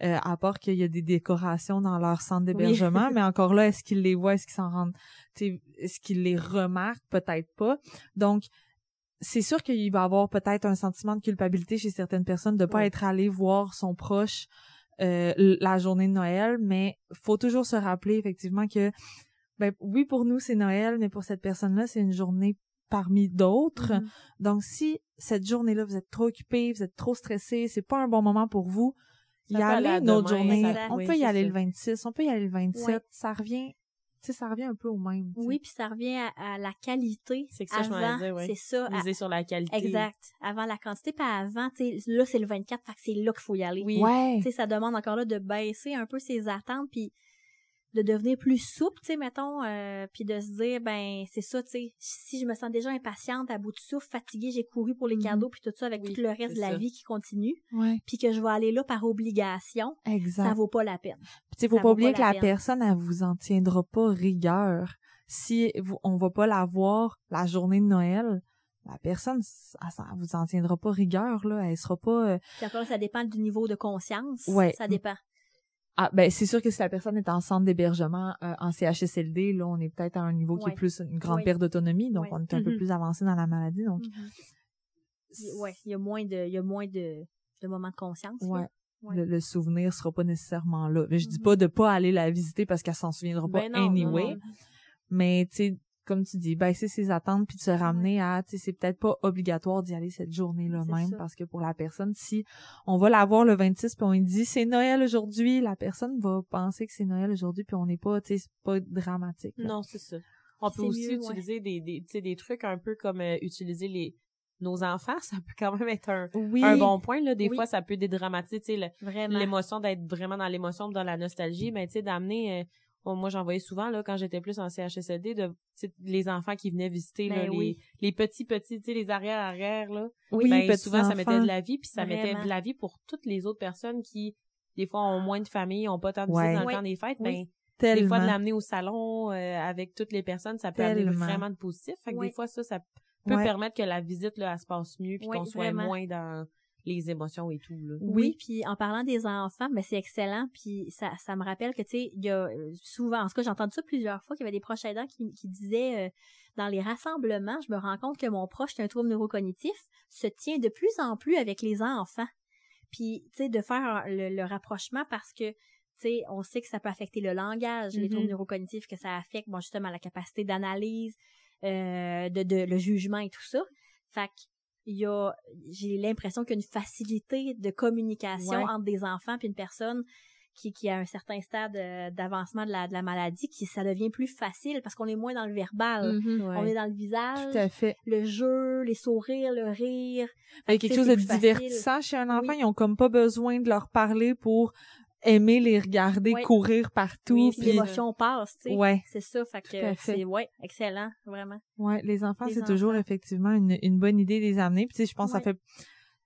Euh, à part qu'il y a des décorations dans leur centre d'hébergement, mais encore là, est-ce qu'ils les voient, est-ce qu'ils s'en rendent, est-ce qu'ils les remarquent, peut-être pas. Donc, c'est sûr qu'il va y avoir peut-être un sentiment de culpabilité chez certaines personnes de pas Oui. être allé voir son proche euh, la journée de Noël, mais faut toujours se rappeler effectivement que ben oui pour nous c'est Noël, mais pour cette personne-là c'est une journée parmi d'autres. Mhm. Donc si cette journée-là vous êtes trop occupé, vous êtes trop stressé, c'est pas un bon moment pour vous, Ça y aller une autre journée. ça- on oui, peut y aller ça. le 26, on peut y aller le 27, Ouais. ça revient tu sais ça revient un peu au même. Oui, puis ça revient à, à la qualité. C'est que ça, je m'en avant, allais dire, ouais. C'est ça. à- sur la qualité. Exact. Avant la quantité, pas avant, tu sais, là, c'est le 24, fait que c'est là qu'il faut y aller. Oui. Ouais. Tu sais, ça demande encore là de baisser un peu ses attentes, puis de devenir plus souple, tu sais, mettons, euh, puis de se dire, ben, c'est ça, tu sais, si je me sens déjà impatiente, à bout de souffle, fatiguée, j'ai couru pour les Mhm. cadeaux, puis tout ça, avec Oui, tout le reste de la ça. vie qui continue, puis que je vais aller là par obligation, Exact. ça vaut pas la peine. Puis, tu sais, faut Ça pas oublier que la personne, elle vous en tiendra pas rigueur. Si vous, on va pas la voir la journée de Noël, la personne, elle, vous en tiendra pas rigueur, là. Elle sera pas, euh, Puis encore ça dépend du niveau de conscience. Ouais. Ça dépend. Ah, ben, c'est sûr que si la personne est en centre d'hébergement, euh, en CHSLD, là, on est peut-être à un niveau qui Ouais. est plus une grande Oui. perte d'autonomie, donc Ouais. on est un peu Mhm. plus avancé dans la maladie, donc. Il- Ouais, il y a moins de, il y a moins de, de moments de conscience. Ouais. Ouais. Le, le souvenir sera pas nécessairement là. Mais je dis Mhm. pas de pas aller la visiter parce qu'elle s'en souviendra pas Ben non, anyway. non. Mais tu sais, comme tu dis, baisser ses attentes puis de se ramener à, tu sais, c'est peut-être pas obligatoire d'y aller cette journée-là même ça. parce que pour la personne, si on va la voir le 26 puis on lui dit c'est Noël aujourd'hui, la personne va penser que c'est Noël aujourd'hui puis on n'est pas, tu sais, c'est pas dramatique. là. Non, c'est ça. On peut aussi mieux, ouais. utiliser des, des, tu sais, des trucs un peu comme euh, utiliser les nos enfants, ça peut quand même être un, Oui. un bon point. Là. Des Oui. fois, ça peut dédramatiser l'émotion d'être vraiment dans l'émotion, dans la nostalgie. Ben, tu sais, d'amener... euh, bon, moi, j'en voyais souvent, là, quand j'étais plus en CHSLD, de, tu sais, les enfants qui venaient visiter, là, Ben les, oui. les petits, petits, tu sais, les arrière-arrière, là. Oui, ben, souvent, ça mettait de la vie, puis ça mettait de la vie pour toutes les autres personnes qui, des fois, ont moins de famille, ont pas tant de Ouais. visite dans le Oui. temps des fêtes. Oui. Ben, Tellement. des fois, de l'amener au salon euh, avec toutes les personnes, ça peut amener Tellement. vraiment de positif. Fait que Oui. des fois, ça, ça peut Ouais. permettre que la visite, là, elle se passe mieux, puis Oui, qu'on soit vraiment. moins dans les émotions et tout, là. Oui, puis en parlant des enfants, ben c'est excellent, puis ça, ça me rappelle que tu sais, il y a euh, souvent, en tout cas, j'ai entendu ça plusieurs fois qu'il y avait des proches aidants qui, qui disaient euh, dans les rassemblements, je me rends compte que mon proche qui a un trouble neurocognitif se tient de plus en plus avec les enfants. Puis tu sais de faire le, le rapprochement parce que tu sais, on sait que ça peut affecter le langage, les troubles neurocognitifs, que ça affecte bon justement la capacité d'analyse, euh, de, de le jugement et tout ça. Fait que il y a, j'ai l'impression qu'il y a une facilité de communication Ouais. entre des enfants puis une personne qui, qui a un certain stade euh, d'avancement de la, de la maladie, qui ça devient plus facile parce qu'on est moins dans le verbal. Mhm. On est dans le visage, Tout à fait. le jeu, les sourires, le rire. Il y a quelque chose de facile. divertissant chez un enfant. Oui. Ils ont comme pas besoin de leur parler pour aimer les regarder Ouais. courir partout. Oui, puis l'émotion passe, tu sais. ouais, C'est ça, fait que c'est ouais, excellent, vraiment. ouais, les enfants, c'est toujours effectivement une, une bonne idée de les amener. Puis tu sais, je pense que ça fait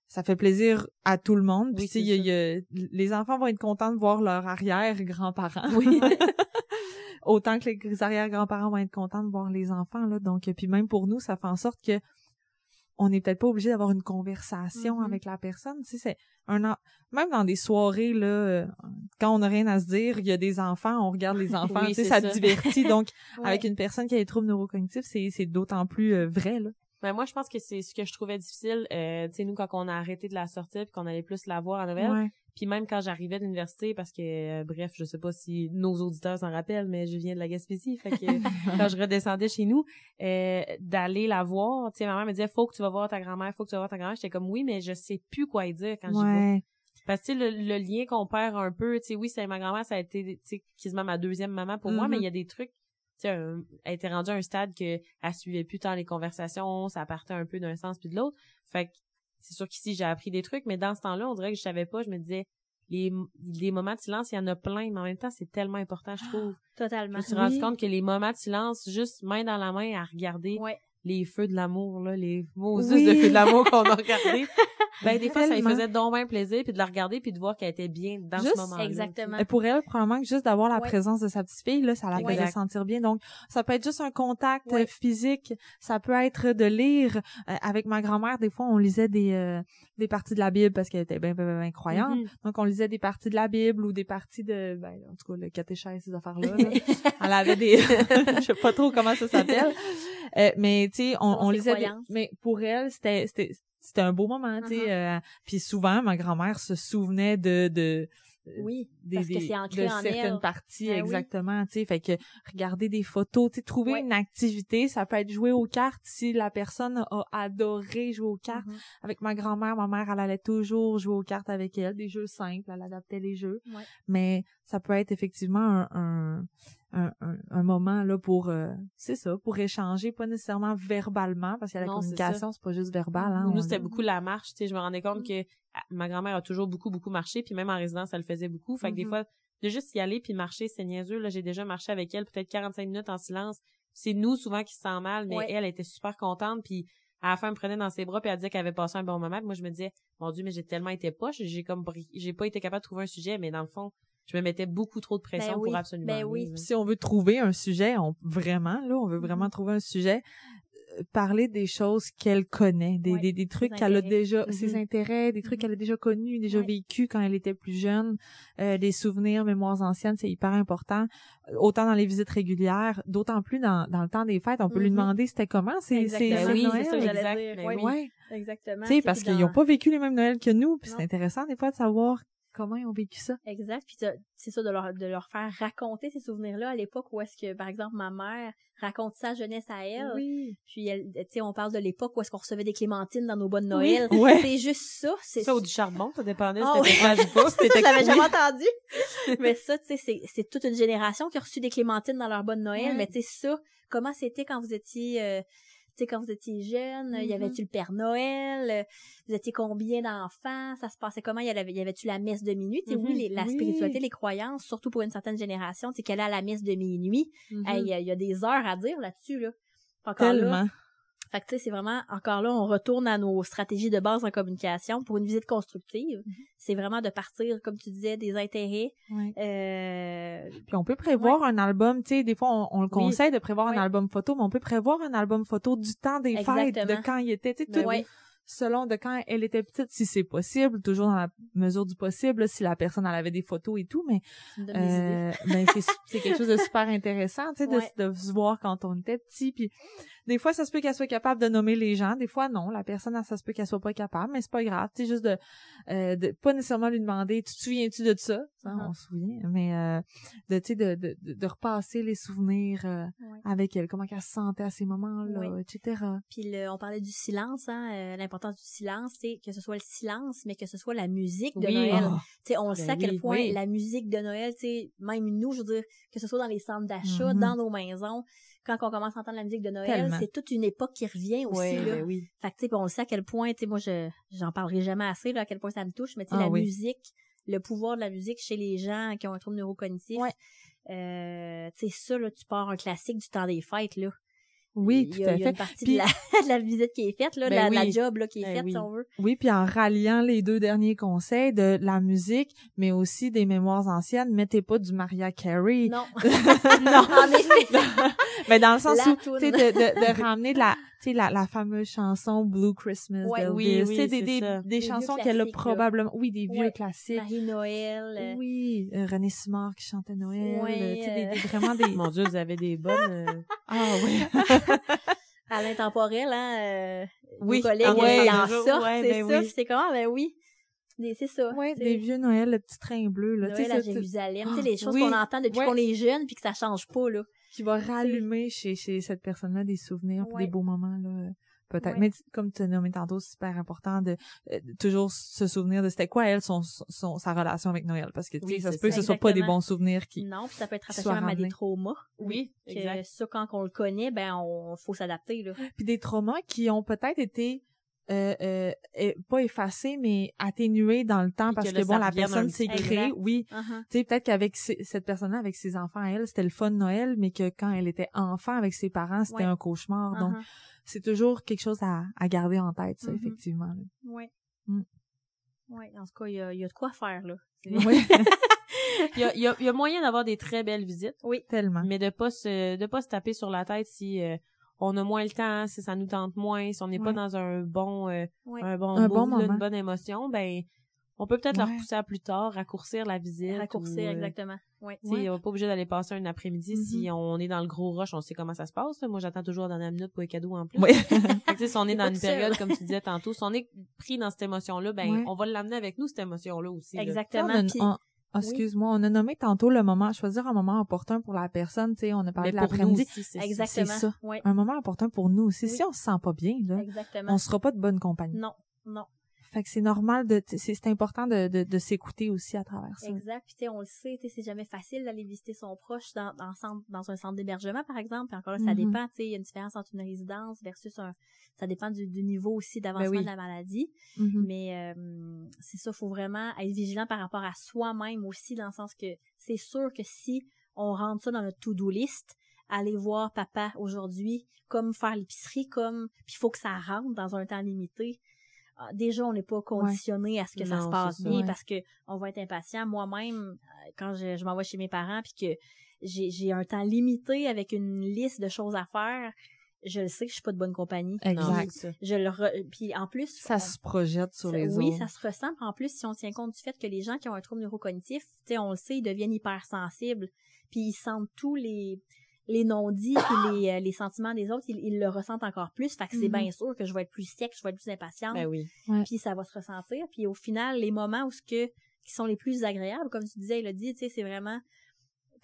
ça fait plaisir à tout le monde. Puis Oui, tu sais, y a- y a- les enfants vont être contents de voir leurs arrière-grands-parents. Oui. Autant que les arrière-grands-parents vont être contents de voir les enfants là. Donc puis même pour nous, ça fait en sorte que on n'est peut-être pas obligé d'avoir une conversation Mhm. avec la personne. Tu sais, c'est un même dans des soirées là, euh, quand on n'a rien à se dire, il y a des enfants, on regarde les enfants. Oui, tu sais, ça, ça. divertit. Donc Ouais. avec une personne qui a des troubles neurocognitifs, c'est c'est d'autant plus euh, vrai là. Ben moi, je pense que c'est ce que je trouvais difficile, euh, tu sais, nous, quand on a arrêté de la sortir puis qu'on allait plus la voir à Noël. Ouais. Puis même quand j'arrivais de l'université, parce que, euh, bref, je sais pas si nos auditeurs s'en rappellent, mais je viens de la Gaspésie, fait que quand je redescendais chez nous, euh, d'aller la voir, tu sais, ma mère me disait, faut que tu vas voir ta grand-mère, faut que tu vas voir ta grand-mère. J'étais comme, oui, mais je sais plus quoi y dire quand vais. Ouais. Parce que le, le lien qu'on perd un peu, tu sais, oui, c'est ma grand-mère, ça a été, tu sais, quasiment ma deuxième maman pour moi, Mhm. mais il y a des trucs, elle était rendue à un stade que elle suivait plus tant les conversations, ça partait un peu d'un sens puis de l'autre. Fait que c'est sûr qu'ici, j'ai appris des trucs, mais dans ce temps-là, on dirait que je savais pas, je me disais, les, les moments de silence, il y en a plein, mais en même temps, c'est tellement important, je trouve. Je Totalement. me suis rendu Oui. compte que les moments de silence, juste main dans la main à regarder Ouais. les feux de l'amour, là, les mots Oui. de feux de l'amour qu'on a regardés. Ben, des fois, ça lui faisait donc bien plaisir, puis de la regarder, puis de voir qu'elle était bien dans Juste- ce moment-là. Exactement. Et pour elle, probablement que juste d'avoir la Ouais. présence de sa petite fille, là, ça la faisait Exact. sentir bien. Donc, ça peut être juste un contact Ouais. euh, physique, ça peut être de lire. Euh, avec ma grand-mère, des fois, on lisait des euh, des parties de la Bible parce qu'elle était bien, bien, bien croyante. Mhm. Donc, on lisait des parties de la Bible ou des parties de, ben, en tout cas, le catéchèse, ces affaires-là. là. Elle avait des, je sais pas trop comment ça s'appelle. Euh, mais, tu sais, on, on ses lisait des- mais pour elle, c'était, c'était, c'était un beau moment, tu sais. Uh-huh. euh, puis souvent, ma grand-mère se souvenait de, de, Oui, des, parce que c'est ancré de en certaines elle. parties Ben oui. exactement tu sais fait que regarder des photos tu sais trouver une activité ça peut être jouer aux cartes si la personne a adoré jouer aux cartes Mhm. avec ma grand-mère ma mère elle allait toujours jouer aux cartes avec elle des jeux simples elle adaptait les jeux mais ça peut être effectivement un un, un, un- un moment là pour euh, c'est ça pour échanger pas nécessairement verbalement parce que la Non, communication c'est pas juste verbal hein, Nous, c'était beaucoup la marche, tu sais, je me rendais Mm. compte que ah, ma grand-mère a toujours beaucoup, beaucoup marché, puis même en résidence, elle le faisait beaucoup. Fait que des Mhm. fois, de juste y aller puis marcher, c'est niaiseux. Là, j'ai déjà marché avec elle peut-être 45 minutes en silence. C'est nous, souvent, qui se sent mal, mais Ouais. elle était super contente, puis à la fin, elle me prenait dans ses bras, puis elle disait qu'elle avait passé un bon moment. Puis moi, je me disais, mon Dieu, mais j'ai tellement été poche, j'ai comme, j'ai pas été capable de trouver un sujet, mais dans le fond, je me mettais beaucoup trop de pression Ben oui, pour absolument ben rien, oui. si on veut trouver un sujet, on vraiment là, on veut vraiment Mhm. trouver un sujet, euh, parler des choses qu'elle connaît, des, Ouais, des, des trucs qu'elle a intérêts. déjà, Mhm. ses intérêts, des trucs Mhm. qu'elle a déjà connus, déjà Ouais. vécus quand elle était plus jeune, euh, des souvenirs, mémoires anciennes, c'est hyper important. Euh, Autant dans les visites régulières, d'autant plus dans, dans le temps des fêtes, on peut lui demander c'était comment, c'est c'est oui, Noël. c'est ça que j'allais exact, dire. ben Ouais. oui. Exactement. tu sais parce puis qu'ils dans- ont pas vécu les mêmes Noëls que nous, puis c'est intéressant des fois de savoir comment ils ont vécu ça. Exact. Puis t'as- c'est ça de leur de leur faire raconter ces souvenirs-là à l'époque où est-ce que par exemple ma mère raconte sa jeunesse à elle. Oui. Puis elle, tu sais, on parle de l'époque où est-ce qu'on recevait des clémentines dans nos bonnes de Oui. Noël. Ouais. C'est juste ça. C'est Ça ou du charbon, ça dépendait si c'était oui. des pages ou pas. ça, je l'avais Oui. jamais entendu. mais ça, tu sais, c'est, c'est toute une génération qui a reçu des clémentines dans leur bonne Noël. Ouais. Mais tu sais, ça, comment c'était quand vous étiez, euh, tu sais, quand vous étiez jeune? Y Mhm. avait-tu le Père Noël? Vous étiez combien d'enfants? Ça se passait comment? Y avait, y avait-tu la messe de minuit? Mhm. oui, les- la Oui. spiritualité, les croyances, surtout pour une certaine génération, tu sais, qu'elle a la messe de minuit? Mhm. Hey, Il y, a- y a des heures à dire là-dessus, là. Encore là. Fait que tu sais, c'est vraiment, encore là, on retourne à nos stratégies de base en communication pour une visite constructive. Mhm. C'est vraiment de partir, comme tu disais, des intérêts. Ouais. Euh, Puis on peut prévoir un album, tu sais, des fois on, on le Oui. conseille de prévoir un album photo, mais on peut prévoir un album photo du temps des fêtes, de quand il était, tu sais, Ben tout- selon de quand elle était petite, si c'est possible, toujours dans la mesure du possible, si la personne elle avait des photos et tout, mais euh, ben c'est c'est quelque chose de super intéressant, tu sais, de, de se voir quand on était petit, puis des fois, ça se peut qu'elle soit capable de nommer les gens. Des fois, non. La personne, ça se peut qu'elle soit pas capable, mais c'est pas grave. Tu juste de, euh, de pas nécessairement lui demander, tu te souviens-tu de ça? Uh-huh. On se souvient. Mais, euh, de, tu sais, de, de, de, repasser les souvenirs euh, avec elle, comment qu'elle se sentait à ces moments-là, Oui. etc. Puis le- on parlait du silence, hein, euh, l'importance du silence, c'est que ce soit le silence, mais que ce soit la musique de Oui. Noël. Ah. Tu sais, on Ben sait à quel point la musique de Noël, tu sais, même nous, je veux dire, que ce soit dans les centres d'achat, Mhm. dans nos maisons, quand on commence à entendre la musique de Noël, c'est toute une époque qui revient aussi, Ouais, là. ben oui. Fait que, tu sais, puis on le sait à quel point, tu sais, moi, je, j'en parlerai jamais assez, là, à quel point ça me touche, mais Ah la oui. musique, le pouvoir de la musique chez les gens qui ont un trouble neurocognitif, Ouais. euh, tu sais, ça, là, tu pars un classique du temps des fêtes, là. Oui, Il tout y a, à il y a fait. une partie Puis- de, la, de la visite qui est faite, là, de Ben la, job, là, qui est Ben faite, oui. si on veut. Oui, puis en ralliant les deux derniers conseils de la musique, mais aussi des mémoires anciennes, mettez pas du Maria Carey. Non. Non. Mais dans le sens La où, tu sais, de, de, de ramener de la, sais, la, la fameuse chanson Blue Christmas Ouais, oui, oui, Tu sais, des, c'est des, des Des chansons vieux qu'elle a là. probablement, oui, des vieux Ouais. classiques. Marie-Noël. Oui, euh, René Simard qui chantait Noël, Ouais, euh, tu sais, des, des- vraiment des... Mon Dieu, vous avez des bonnes. euh, Ah oui. à l'intemporel, hein, euh, Oui. nos collègues, Ah ouais, en sortent, ouais, c'est ben ça, oui. c'est comment, ben oui. Des- C'est ça. Ouais, des vieux Noël, le petit train bleu, là. tu sais, Noël à Jérusalem, tu sais, les choses oui. qu'on entend depuis Ouais. qu'on est jeune puis que ça change pas, là. Qui va rallumer chez, chez cette personne-là des souvenirs Ouais. des beaux moments, là. Peut-être. Ouais. Mais comme tu as nommé tantôt, c'est super important de euh, de toujours se souvenir de c'était quoi, elle, son, son, sa relation avec Noël. Parce que, tu sais, Oui, ça se peut que ce soit pas des bons souvenirs qui... Non, puis ça peut être soit même à des traumas. Oui, Que exact. ça, quand on le connaît, ben, on faut s'adapter, là. Puis des traumas qui ont peut-être été... Euh, euh, pas effacés, mais atténués dans le temps parce que bon, la personne s'est créée, oui. Uh-huh. Tu sais, peut-être qu'avec cette personne-là, avec ses enfants à elle, c'était le fun de Noël, mais que quand elle était enfant avec ses parents, c'était Ouais. un cauchemar. Donc, Uh-huh. c'est toujours quelque chose à, à garder en tête, ça, Mhm. effectivement. là. Ouais. Mm. Ouais, en tout cas, il y a, y a de quoi faire, là. Oui, Il y a, il y a- il y a moyen d'avoir des très belles visites, tellement. mais de pas se de pas se taper sur la tête si euh, on a moins le temps, si ça nous tente moins, si on n'est pas dans un bon euh, Ouais. un bon Un mood, bon là, moment. une bonne émotion, ben on peut peut-être la Ouais. repousser à plus tard, raccourcir la visite. Raccourcir, ou, euh, exactement. Ouais. Tu sais, Ouais. on n'est pas obligé d'aller passer un après-midi si on est dans le gros rush, on sait comment ça se passe. là. Moi, j'attends toujours la dernière minute pour les cadeaux en plus. Oui. Fait que, tu sais, si on est dans une période, comme tu disais tantôt, si on est pris dans cette émotion-là, ben, Ouais. on va l'amener avec nous, cette émotion-là aussi. là. Exactement. On a- puis- on- ah, excuse-moi, on a nommé tantôt le moment, choisir un moment opportun pour la personne, tu sais, on a parlé Mais de l'après-midi. Exactement. c'est ça. Ouais. Un moment opportun pour nous aussi. Oui. Si on se sent pas bien, là, Exactement. on sera pas de bonne compagnie. Non, non. Fait que c'est normal de, c'est, important de, de, de s'écouter aussi à travers ça. Exact. Puis, tu sais, on le sait, tu sais, c'est jamais facile d'aller visiter son proche dans, dans, centre- dans un centre d'hébergement, par exemple. Puis encore là, ça Mhm. dépend, tu sais, il y a une différence entre une résidence versus un, ça dépend du, du niveau aussi d'avancement Ben oui. de la maladie. Mhm. Mais euh, c'est ça, faut vraiment être vigilant par rapport à soi-même aussi, dans le sens que c'est sûr que si on rentre ça dans notre to-do list, aller voir papa aujourd'hui, comme faire l'épicerie, comme puis il faut que ça rentre dans un temps limité. Ah, Déjà, on n'est pas conditionné à ce que ça se passe ça, bien ouais. parce que on va être impatient. Moi-même, euh, quand je, je m'en vais chez mes parents puis que j'ai j'ai un temps limité avec une liste de choses à faire, je le sais que je suis pas de bonne compagnie. Exact. Je le re- puis en plus Ça on- se projette sur les oui, autres. ça se ressent. En plus, si on tient compte du fait que les gens qui ont un trouble neurocognitif, tu sais, on le sait, ils deviennent hypersensibles, puis ils sentent tous les les non-dits puis les, euh, les sentiments des autres, ils, ils le ressentent encore plus. Fait que c'est Mhm. bien sûr que je vais être plus sec, je vais être plus impatiente, Ben oui. puis ça va se ressentir. Puis au final, les moments où ce que qui sont les plus agréables, comme tu disais, Elodie, tu sais, c'est vraiment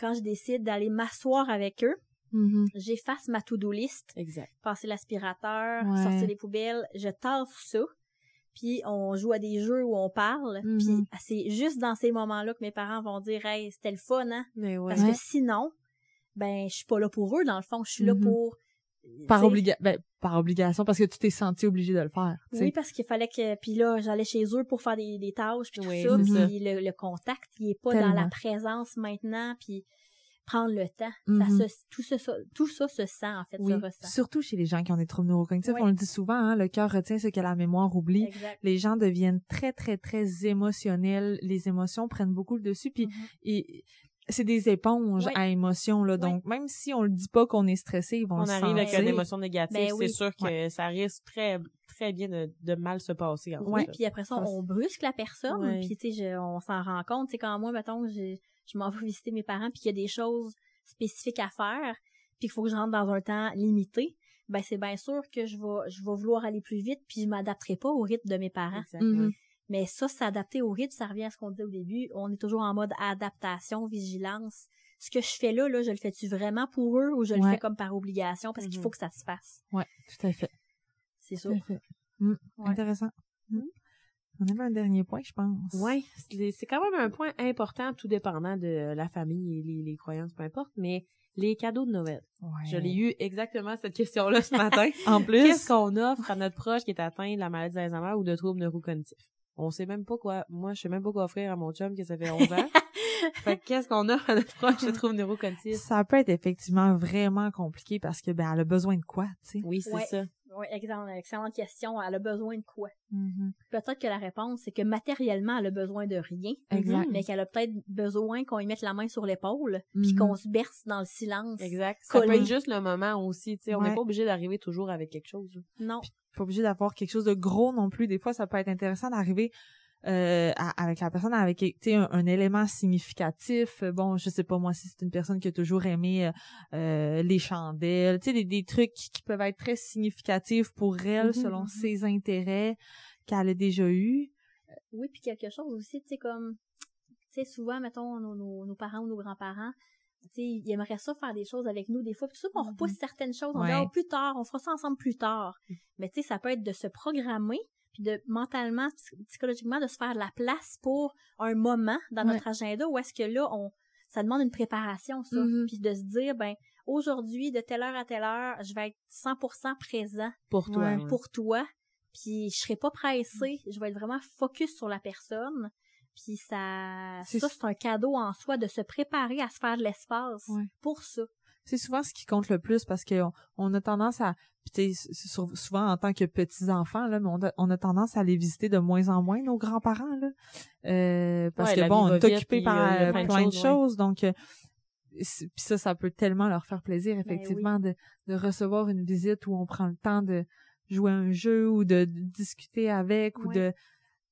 quand je décide d'aller m'asseoir avec eux, Mhm. j'efface ma to-do list, Exact. passer l'aspirateur, Ouais. sortir les poubelles, je tasse ça. Puis on joue à des jeux où on parle. Mhm. Puis c'est juste dans ces moments-là que mes parents vont dire Hey, c'était le fun, hein? Mais ouais. Parce que sinon, ben je suis pas là pour eux, dans le fond. Je suis là Mhm. pour. Par, obliga ben, par obligation, parce que tu t'es senti obligé de le faire. Oui, parce qu'il fallait que. Puis là, j'allais chez eux pour faire des, des tâches, puis tout Oui, ça. Puis le, le contact, il est pas dans la présence maintenant, puis prendre le temps. Mhm. Ça se, tout, ça, ça- tout ça se sent, en fait, Oui, se ressent. surtout chez les gens qui ont des troubles neurocognitifs. Oui. On le dit souvent, hein, le cœur retient ce que la mémoire oublie. Exact. Les gens deviennent très, très, très émotionnels. Les émotions prennent beaucoup le dessus. Puis, Mhm. C'est des éponges Oui. à émotions. Là. Oui. Donc, même si on le dit pas qu'on est stressé, ils vont on le arrive avec une émotion négative, Ben c'est oui. sûr que ça risque très très bien de, de mal se passer. En Oui, puis après ça, Ça, on brusque la personne, puis tu sais, je- on s'en rend compte. Tu sais, quand moi, mettons, je, je m'en vais visiter mes parents, puis qu'il y a des choses spécifiques à faire, puis qu'il faut que je rentre dans un temps limité, ben c'est bien sûr que je vais je vais vouloir aller plus vite puis je m'adapterai pas au rythme de mes parents. Mais ça, s'adapter au rythme, ça revient à ce qu'on disait au début. On est toujours en mode adaptation, vigilance. Ce que je fais là, là, je le fais-tu vraiment pour eux ou je le Ouais. fais comme par obligation parce qu'il Mhm. faut que ça se fasse? Ouais, tout à fait. C'est ça. Mm, Ouais. Intéressant. Mm. On avait un dernier point, je pense. Ouais, c'est c'est quand même un point important, tout dépendant de la famille et les, les croyances, peu importe, mais les cadeaux de Noël. Ouais. Je l'ai eu exactement cette question-là ce matin. En plus. Qu'est-ce qu'on offre à notre proche qui est atteint de la maladie d'Alzheimer ou de troubles neurocognitifs? On sait même pas quoi. Moi, je sais même pas quoi offrir à mon chum que ça fait 11 ans. fait que qu'est-ce qu'on offre à notre proche de troubles neurocognitifs? Ça peut être effectivement vraiment compliqué parce que ben elle a besoin de quoi, tu sais? Oui, c'est Ouais. ça. Oui, excellente, excellente question. Elle a besoin de quoi? Mhm. Peut-être que la réponse, c'est que matériellement, elle a besoin de rien, Exact. mais qu'elle a peut-être besoin qu'on lui mette la main sur l'épaule, puis Mhm. qu'on se berce dans le silence. Exact. Ça peut être juste le moment aussi, tu sais. On n'est Ouais. pas obligé d'arriver toujours avec quelque chose. Non. Pas obligé d'avoir quelque chose de gros non plus. Des fois, ça peut être intéressant d'arriver euh, avec la personne avec tu sais un, un élément significatif bon je sais pas moi si c'est une personne qui a toujours aimé euh, euh, les chandelles tu sais des, des trucs qui, peuvent être très significatifs pour elle Mhm, selon mhm. ses intérêts qu'elle a déjà eu Oui, puis quelque chose aussi, tu sais, comme, tu sais, souvent, mettons, nos, nos, nos parents ou nos grands-parents, tu sais, ils aimeraient ça faire des choses avec nous des fois. Puis ça, on Mhm. repousse certaines choses. On Ouais. dit, oh, plus tard, on fera ça ensemble plus tard. Mais tu sais, ça peut être de se programmer, puis de mentalement, psy- psychologiquement, de se faire de la place pour un moment dans Ouais. notre agenda où est-ce que là, on, ça demande une préparation, ça. Mhm. Puis de se dire, ben, aujourd'hui, de telle heure à telle heure, je vais être 100% présent Pour toi. Ouais. ouais. pour toi, puis je serai pas pressée, je vais être vraiment focus sur la personne. Puis ça C'est- ça c'est un cadeau en soi de se préparer à se faire de l'espace Ouais. pour ça. C'est souvent ce qui compte le plus parce que on, on a tendance à puis tu sais, s- sur- souvent en tant que petits enfants là mais on a, on a tendance à les visiter de moins en moins nos grands-parents là. Euh, parce Ouais, que la bon on est occupé par euh, euh, plein plein, de de choses, donc euh, puis ça ça peut tellement leur faire plaisir Ben effectivement de, de recevoir une visite où on prend le temps de jouer à un jeu ou de, de discuter avec ou de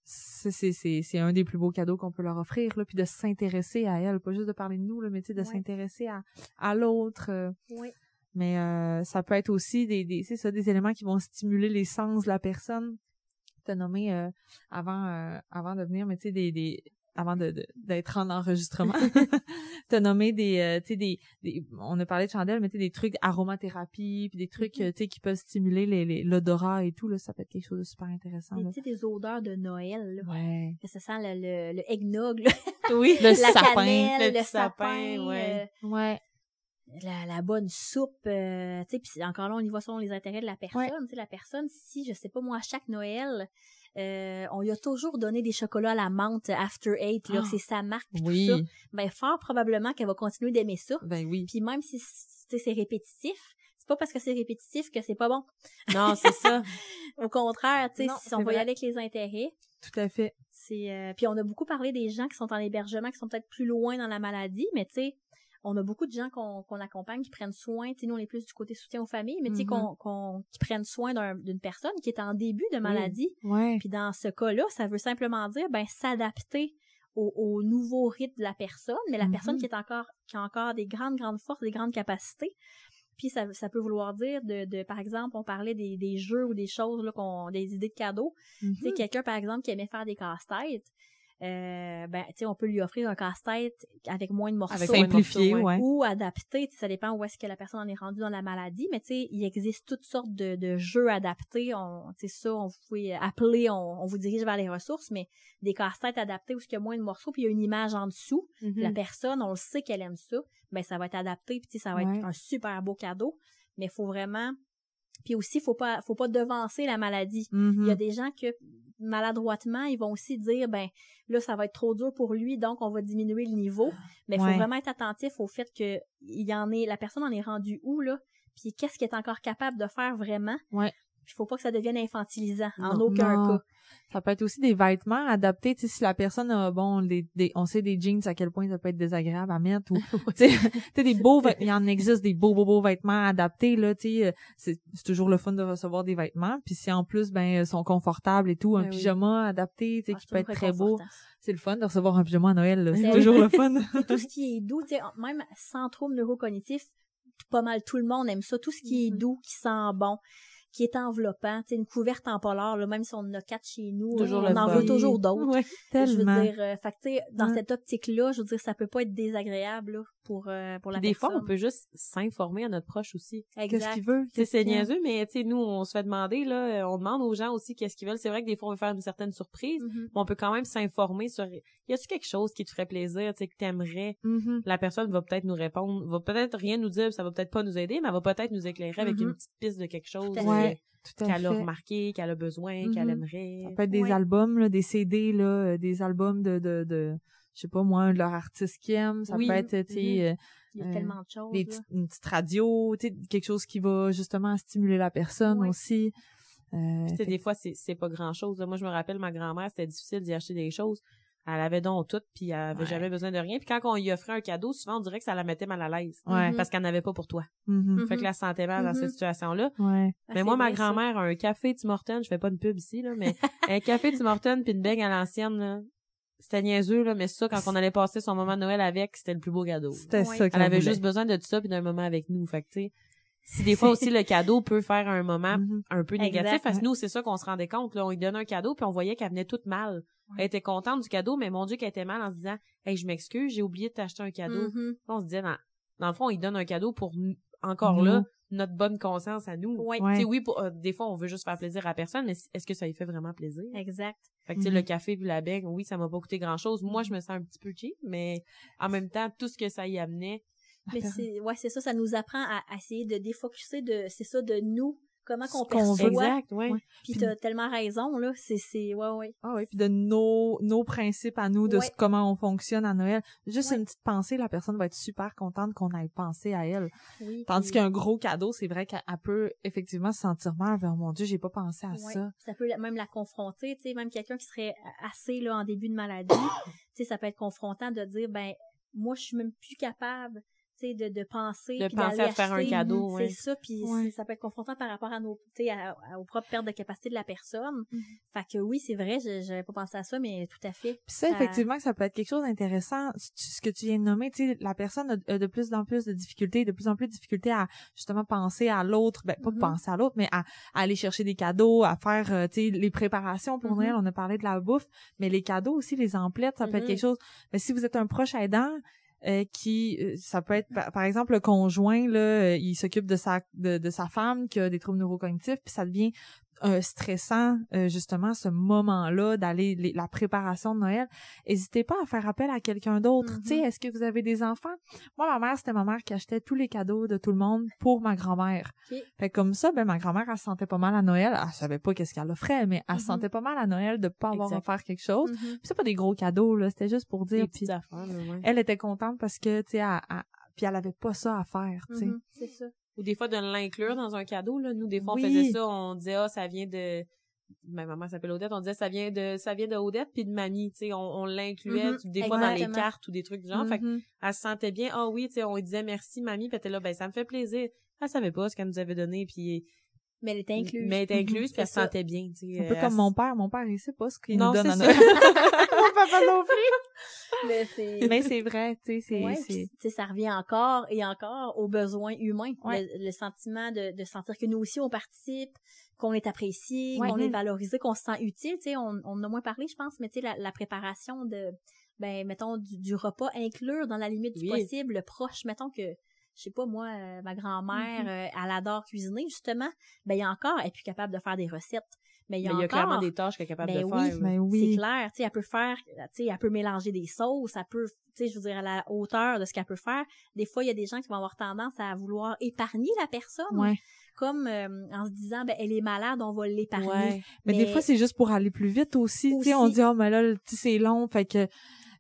c'est c'est c'est c'est un des plus beaux cadeaux qu'on peut leur offrir là puis de s'intéresser à elle pas juste de parler de nous là mais tu sais de Ouais. s'intéresser à à l'autre euh, Oui. mais euh, ça peut être aussi des, des c'est ça des éléments qui vont stimuler les sens de la personne t'as nommé euh, avant euh, avant de venir mais tu sais des, des avant de de- d'être en enregistrement t'as nommé des euh, tu sais des, des on a parlé de chandelles mais tu sais des trucs aromathérapie puis des trucs euh, tu sais qui peuvent stimuler les l'odorat et tout là ça peut être quelque chose de super intéressant tu sais, des odeurs de Noël, là. ouais Que ça sent le, le, le eggnog, là. Oui. le la sapin cannelle, le sapin, sapin, ouais. ouais euh, la, la bonne soupe, euh, tu sais, puis encore là, on y va selon les intérêts de la personne. Tu sais, la personne, si, je sais pas, moi, à chaque Noël, euh, on lui a toujours donné des chocolats à la menthe After Eight, là, Ah. c'est sa marque, pis oui tout ça. Ben, fort probablement qu'elle va continuer d'aimer ça. ben oui Puis même si, c'est répétitif, c'est pas parce que c'est répétitif que c'est pas bon. Non, c'est ça. Au contraire, tu sais, si on va y aller avec les intérêts, tout à fait c'est euh, puis on a beaucoup parlé des gens qui sont en hébergement, qui sont peut-être plus loin dans la maladie, mais tu sais, on a beaucoup de gens qu'on accompagne qui prennent soin, tu sais, nous on est plus du côté soutien aux familles, mais tu sais Mhm. qu'on qu'on qui prennent soin d'un- d'une personne qui est en début de maladie. ouais Puis dans ce cas-là, ça veut simplement dire ben s'adapter au, au nouveau rythme de la personne, mais la Mhm. personne qui est encore qui a encore des grandes grandes forces, des grandes capacités. Puis ça, ça peut vouloir dire de, de par exemple, on parlait des, des jeux ou des choses là qu'on des idées de cadeaux. Mhm. Tu sais, quelqu'un, par exemple, qui aimait faire des casse-têtes, euh, ben, tu sais, on peut lui offrir un casse-tête avec moins de morceaux. Avec simplifié ouais, Ou adapté, ça dépend où est-ce que la personne en est rendue dans la maladie, mais tu sais, il existe toutes sortes de, de jeux adaptés. On, tu sais, ça, on vous pouvez appeler, on, on vous dirige vers les ressources, mais des casse-têtes adaptés où il y a moins de morceaux, puis il y a une image en dessous. Mhm. La personne, on le sait qu'elle aime ça, ben ça va être adapté, puis tu sais, ça va Ouais. être un super beau cadeau, mais il faut vraiment... Puis aussi, faut pas, faut pas devancer la maladie. Il y a des gens que maladroitement, ils vont aussi dire ben là ça va être trop dur pour lui donc on va diminuer le niveau. Mais il Ouais. faut vraiment être attentif au fait que il y en est la personne en est rendue où là? Puis qu'est-ce qu'elle est encore capable de faire vraiment? Ouais. Il faut pas que ça devienne infantilisant en Non. aucun Non. cas. Ça peut être aussi des vêtements adaptés, tu sais, si la personne a, bon, des, des, on sait des jeans à quel point ça peut être désagréable à mettre ou, tu sais, tu sais, des beaux vêtements, il y en existe des beaux, beaux, beaux vêtements adaptés, là, tu sais, c'est c'est toujours le fun de recevoir des vêtements, puis si en plus, ben, ils sont confortables et tout, un Ben oui. pyjama adapté, tu sais, Ah, qui peut être très beau, c'est le fun de recevoir un pyjama à Noël, là, c'est Ben toujours le fun. Tout ce qui est doux, tu sais, même sans trouble neurocognitif, pas mal tout le monde aime ça. Tout ce qui est Mhm. doux, qui sent bon, qui est enveloppant. Tu une couverte en polar, là, même si on en a quatre chez nous, Toujours on en veut toujours d'autres. Ouais, Je veux dire, euh, fait dans Ouais. cette optique-là, je veux dire, ça peut pas être désagréable là, pour, euh, pour la des fois, on peut juste s'informer à notre proche aussi. Qu'est-ce qu'il veut? C'est aime? niaiseux, mais tu sais, nous, on se fait demander, là, euh, on demande aux gens aussi qu'est-ce qu'ils veulent. C'est vrai que des fois, on veut faire une certaine surprise, Mhm. mais on peut quand même s'informer sur, y a-tu quelque chose qui te ferait plaisir, tu sais, que t'aimerais? Mhm. La personne va peut-être nous répondre, va peut-être rien nous dire, ça va peut-être pas nous aider, mais elle va peut-être nous éclairer avec Mhm. une petite piste de quelque chose Tout à euh, qu'elle a remarqué, qu'elle a besoin, qu'elle aimerait. Ça peut être des Ouais. albums, là, des CD, là, euh, des albums de, de, de, je sais pas moi, un de leurs artistes qui aiment. Ça Oui. peut être, tu sais, euh, Il y a Euh, tellement de choses. des là. petites- une petite radio, tu sais, quelque chose qui va justement stimuler la personne aussi. Euh, Tu sais, des fois, c'est, c'est pas grand chose. Moi, je me rappelle, ma grand-mère, c'était difficile d'y acheter des choses. Elle avait donc tout, puis elle avait Ouais. jamais besoin de rien. Puis quand on lui offrait un cadeau, souvent, on dirait que ça la mettait mal à l'aise. ouais. Mhm. Parce qu'elle n'avait pas pour toi. Mhm. Mhm. Fait que la sentait mal dans cette situation-là. Ouais. Ah, mais moi, ma grand-mère a un café Tim Hortons, je fais pas une pub ici, là, mais un café Tim Hortons puis une bague à l'ancienne, là. C'était niaiseux, là, mais ça, quand on allait passer son moment de Noël avec, c'était le plus beau cadeau. C'était Ouais. ça Elle avait voulait. juste besoin de ça puis d'un moment avec nous. Fait que, tu sais, si des fois aussi le cadeau peut faire un moment Mhm. un peu Exact. négatif, parce que nous, c'est ça qu'on se rendait compte, là. On lui donnait un cadeau puis on voyait qu'elle venait toute mal. Ouais. Elle était contente du cadeau, mais mon Dieu qu'elle était mal en se disant, hey, je m'excuse, j'ai oublié de t'acheter un cadeau. Mhm. On se disait, dans, dans le fond, il donne un cadeau pour, nous- encore là, notre bonne conscience à nous. Ouais. Ouais. Tu sais, oui, pour- euh, des fois, on veut juste faire plaisir à personne, mais est-ce que ça lui fait vraiment plaisir? Exact. Fait que, tu sais, Mhm. le café puis la bague, oui, ça m'a pas coûté grand chose. Moi, je me sens un petit peu cheap, mais en même temps, tout ce que ça y amenait, Mais c'est, ouais, c'est ça, ça nous apprend à, à essayer de défocuser de, c'est ça, de nous, comment qu'on perçoit. exact, ouais. Ouais. Puis Puis- t'as tellement raison, là, c'est, c'est, ouais, ouais. Ah oui, puis de nos nos principes à nous, de Ouais. ce- comment on fonctionne à Noël. Juste Ouais. une petite pensée, la personne va être super contente qu'on ait pensé à elle. Oui. Tandis puis- qu'un gros cadeau, c'est vrai qu'elle elle peut effectivement se sentir mal. vers mon Dieu, j'ai pas pensé à Ouais. ça. Ça peut même la confronter, tu sais, même quelqu'un qui serait assez là en début de maladie, tu sais, ça peut être confrontant de dire ben moi je suis même plus capable, tu sais, de, de penser, De penser d'aller à faire un cadeau, c'est ouais. ça, puis Ouais. ça peut être confrontant par rapport à nos, tu sais, à- à- aux propres pertes de capacité de la personne. Mhm. Fait que oui, c'est vrai, je- j'avais pas pensé à ça, mais tout à fait. Puis ça, effectivement, ça peut être quelque chose d'intéressant. Ce que tu viens de nommer, tu sais, la personne a de plus en plus de difficultés, de plus en plus de difficultés à justement penser à l'autre, ben pas Mhm. penser à l'autre, mais à, à aller chercher des cadeaux, à faire, euh, tu sais, les préparations pour Mhm. Noël. On a parlé de la bouffe, mais les cadeaux aussi, les emplettes, ça peut être Mhm. quelque chose. Mais si vous êtes un proche aidant, euh, qui euh, ça peut être par, exemple le conjoint là euh, il s'occupe de sa de sa femme qui a des troubles neurocognitifs puis ça devient euh, stressant euh, justement ce moment-là d'aller la préparation de Noël n'hésitez pas à faire appel à quelqu'un d'autre tu sais est-ce que vous avez des enfants? Moi ma mère c'était ma mère qui achetait tous les cadeaux de tout le monde pour ma grand-mère Ok. fait comme ça ben ma grand-mère elle se sentait pas mal à Noël elle savait pas qu'est-ce qu'elle offrait mais elle se Mhm. sentait pas mal à Noël de pas avoir Exact. à faire quelque chose. Puis c'est pas des gros cadeaux là c'était juste pour dire puis affaires, ouais. elle était contente parce que tu sais elle- elle- puis elle avait pas ça à faire tu sais. C'est ça. Ou des fois de l'inclure dans un cadeau, là. Nous, des fois, on Oui. faisait ça, on disait, ah, ça vient de, ma maman s'appelle Odette, on disait, ça vient de, ça vient de Odette puis de mamie, tu sais, on, on l'incluait, Mhm. des fois dans les cartes ou des trucs du genre. Fait Mhm. elle se sentait bien. Ah oui, tu sais, on lui disait merci mamie, puis elle était là, ben ça me fait plaisir. Elle savait pas ce qu'elle nous avait donné, puis Mais elle était incluse. mais elle était Mhm, incluse, puis elle se sentait bien, tu sais. un peu Elle comme mon père mon père il sait pas ce qu'il nous donne. Noël mon papa non plus Mais c'est. mais c'est vrai tu sais c'est Ouais, c'est puis, tu sais, ça revient encore et encore aux besoins humains. Ouais. Le, le sentiment de, de sentir que nous aussi on participe, qu'on est apprécié, Ouais. qu'on est valorisé, qu'on se sent utile. Tu sais, on, on en a moins parlé, je pense, mais tu sais, la, la préparation de, ben, mettons, du, du repas, inclure dans la limite du Oui. possible le proche, mettons que, je sais pas, moi, euh, ma grand-mère, Mhm. euh, elle adore cuisiner, justement. Ben, il y a encore, elle est plus capable de faire des recettes. Mais il y a Mais il y a encore, clairement des tâches qu'elle est capable Ben de oui, faire. mais c'est oui clair, tu sais, elle peut faire, tu sais, elle peut mélanger des sauces, elle peut, tu sais, je veux dire, à la hauteur de ce qu'elle peut faire. Des fois, il y a des gens qui vont avoir tendance à vouloir épargner la personne, ouais comme euh, en se disant, ben, elle est malade, on va l'épargner. Ouais. mais, des fois c'est juste pour aller plus vite aussi tu sais on Aussi. dit oh mais là le- tu sais, c'est long fait que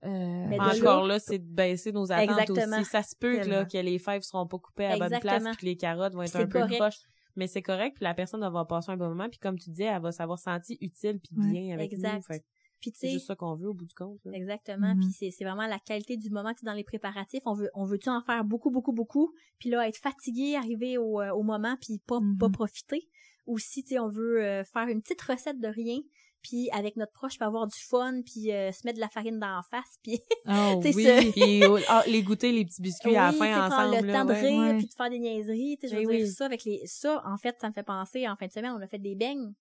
euh, Mais de Encore là, c'est de baisser nos attentes Exactement. aussi. Ça se peut que, là, que les fèves seront pas coupées à la bonne place puis que les carottes vont être C'est un peu correct. proches. Mais c'est correct, puis la personne elle va passer un bon moment, puis comme tu disais, elle va s'avoir senti utile puis Ouais. bien avec Exact. nous. Fait que Puis c'est juste ça qu'on veut au bout du compte. là. Exactement. Mhm. Puis c'est, c'est vraiment la qualité du moment. Tu sais, dans les préparatifs, on veut, on veut-tu en faire beaucoup, beaucoup, beaucoup, puis là être fatigué, arriver au, euh, au moment, puis pas, pas profiter? Ou si tu sais, on veut euh, faire une petite recette de rien, puis avec notre proche, peut avoir du fun, puis euh, se mettre de la farine dans la face, puis Oh oui. Puis oh, ah, les goûter, les petits biscuits à la fin sais, prendre ensemble. le là, temps de ouais. rire, ouais. puis de faire des niaiseries, tu sais, je veux Eh dire oui. ça avec les ça en fait, ça me fait penser en fin de semaine, on a fait des beignes.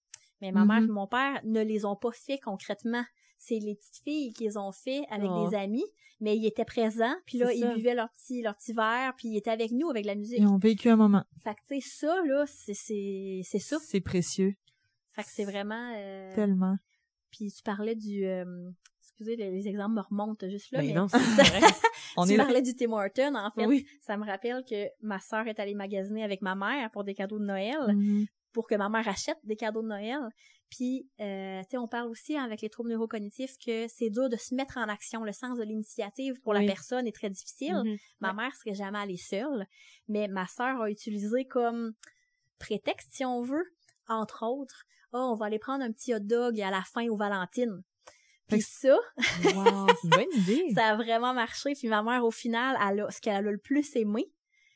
Mais ma mère et mon père ne les ont pas fait concrètement. C'est les petites filles qui les ont fait avec Oh. des amis, mais ils étaient présents, puis là ils buvaient leur petit leur petit verre, puis ils étaient avec nous avec la musique. Ils ont vécu un moment. Fait que tu sais ça là, c'est ça. C'est précieux. Fait que c'est vraiment euh, Tellement. puis tu parlais du euh, excusez les, les exemples me remontent juste là Ben mais non, c'est vrai. On tu est là. parlais du Tim Horton, en fait. Oui. Ça me rappelle que ma sœur est allée magasiner avec ma mère pour des cadeaux de Noël, Mhm. pour que ma mère achète des cadeaux de Noël. Puis, euh, tu sais, on parle aussi avec les troubles neurocognitifs que c'est dur de se mettre en action. Le sens de l'initiative pour Oui. la personne est très difficile. Mhm. Ma mère serait jamais allée seule, mais ma sœur a utilisé comme prétexte, si on veut, entre autres, oh, on va aller prendre un petit hot dog à la fin aux Valentines. Fait Puis ça, Wow, c'est une bonne idée. ça a vraiment marché. Puis ma mère, au final, elle a, ce qu'elle a le plus aimé,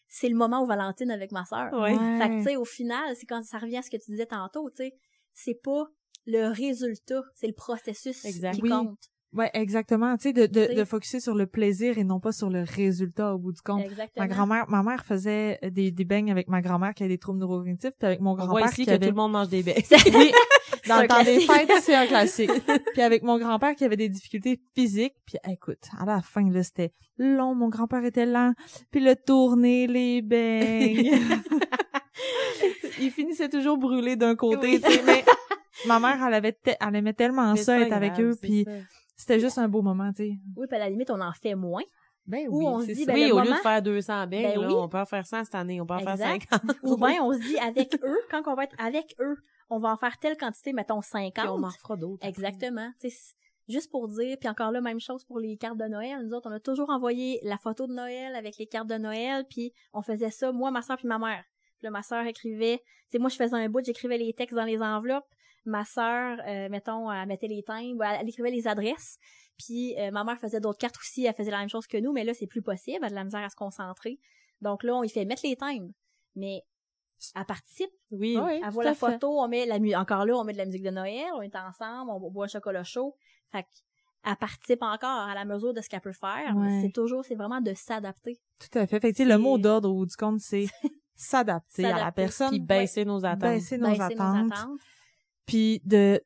c'est le moment aux Valentines avec ma sœur. Ouais. Fait que, tu sais, au final, c'est quand ça revient à ce que tu disais tantôt, tu sais, c'est pas le résultat, c'est le processus Exact. qui Oui. compte. Ouais, exactement. Tu sais, de, de, de focuser sur le plaisir et non pas sur le résultat au bout du compte. Exactement. Ma grand-mère, ma mère faisait des, des beignes avec ma grand-mère qui a des troubles neurocognitifs, puis avec mon grand-père ici qui que avait... tout le monde mange des beignes. Oui, dans le temps des fêtes, c'est un classique. puis avec mon grand-père qui avait des difficultés physiques, puis écoute, à la fin, là, c'était long, mon grand-père était lent, puis le tourner, les beignes. Il finissait toujours brûlé d'un côté, Oui. tu sais, mais ma mère, elle avait, te- elle aimait tellement Mais ça, être avec grave, eux, puis ça. C'était juste un beau moment, tu sais. Oui, puis à la limite, on en fait moins. Ben Ou on se c'est dit, ben, oui, le au lieu de faire 200 beignes, Ben là, oui. on peut en faire 100 cette année, on peut en faire Exact. 50. Ou bien, on se dit, avec eux, quand on va être avec eux, on va en faire telle quantité, mettons 50. Puis on en fera d'autres. Exactement. Tu sais, c- juste pour dire, puis encore là, même chose pour les cartes de Noël. Nous autres, on a toujours envoyé la photo de Noël avec les cartes de Noël, puis on faisait ça, moi, ma soeur puis ma mère. Puis là, ma soeur écrivait, tu sais, moi, je faisais un bout, j'écrivais les textes dans les enveloppes. Ma sœur, euh, mettons, elle mettait les timbres, elle, elle écrivait les adresses. Puis euh, ma mère faisait d'autres cartes aussi, elle faisait la même chose que nous, mais là, c'est plus possible, elle a de la misère à se concentrer. Donc là, on y fait mettre les timbres. Mais elle participe, Oui. Oui, elle voit la fait. photo, on met la mu- encore là, on met de la musique de Noël, on est ensemble, on boit un chocolat chaud. Fait qu'elle participe encore à la mesure de ce qu'elle peut faire. Ouais. C'est toujours, c'est vraiment de s'adapter. Tout à fait. Fait que, tu sais, le mot d'ordre au bout du compte, c'est s'adapter à la personne, Puis baisser nos attentes. baisser nos Baisser attentes, puis de,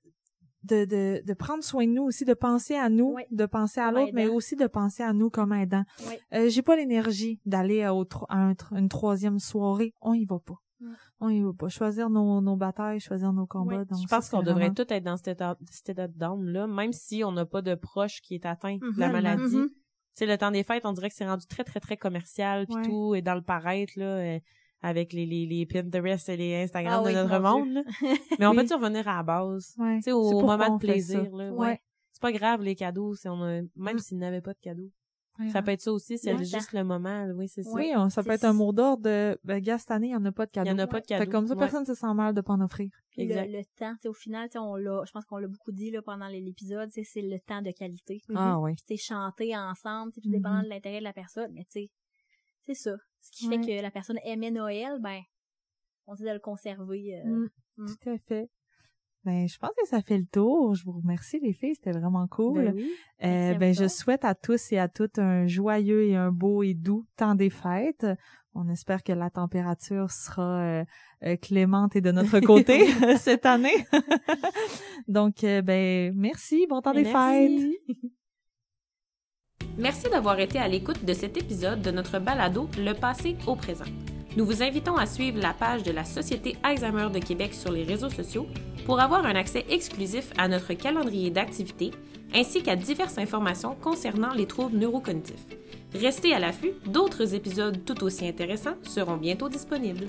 de, de, de prendre soin de nous aussi, de penser à nous, Oui. de penser à l'autre, mais aidant. aussi de penser à nous comme aidants. Oui. Euh, J'ai pas l'énergie d'aller à, un une troisième soirée. On y va pas. Mm. On y va pas. Choisir nos, nos batailles, choisir nos combats. Donc, Je pense qu'on devrait vraiment- tous être dans cet état, down-là, même si on n'a pas de proche qui est atteint de la Mhm, maladie. mhm. Tu sais, le temps des fêtes, on dirait que c'est rendu très, très, très commercial, puis tout est dans le paraître, là, euh, avec les, les, les Pinterest et les Instagram Ah oui, de notre mon monde, là. Mais on peut-y revenir à la base? Ouais. Tu sais, C'est au moment de fait plaisir, là. Ouais. Ouais. C'est pas grave, les cadeaux, si on a, même Mm. s'il n'avait pas de cadeaux. Ouais, Ça peut être ça aussi, c'est Ouais. juste le moment, oui, c'est ça. Oui, on- ça peut être un mot d'ordre de, ben, gars, cette année, il y en a pas de cadeaux. Il y en a pas de Fait que cadeaux. comme ça, Ouais. personne se sent mal de pas en offrir. Exact. Le, le temps, tu sais, au final, tu sais, on l'a, je pense qu'on l'a beaucoup dit là, pendant les- l'épisode, tu sais, c'est le temps de qualité. Ah oui. Puis tu sais, chanter ensemble, tu sais, tout Mhm. dépendant de l'intérêt de la personne, mais tu sais, c'est ça. Ce qui Ouais. fait que la personne aimait Noël, ben, on dit de le conserver. euh, Mm. Mm. Tout à fait. Ben, je pense que ça fait le tour. Je vous remercie, les filles. C'était vraiment cool. Ben oui. Euh, Merci ben, je souhaite à tous et à toutes un joyeux et un beau et doux temps des fêtes. On espère que la température sera euh, euh, clémente et de notre côté cette année. Donc, euh, ben, merci. Bon temps des fêtes. Merci. D'avoir été à l'écoute de cet épisode de notre balado Le passé au présent. Nous vous invitons à suivre la page de la Société Alzheimer de Québec sur les réseaux sociaux pour avoir un accès exclusif à notre calendrier d'activités ainsi qu'à diverses informations concernant les troubles neurocognitifs. Restez à l'affût, d'autres épisodes tout aussi intéressants seront bientôt disponibles.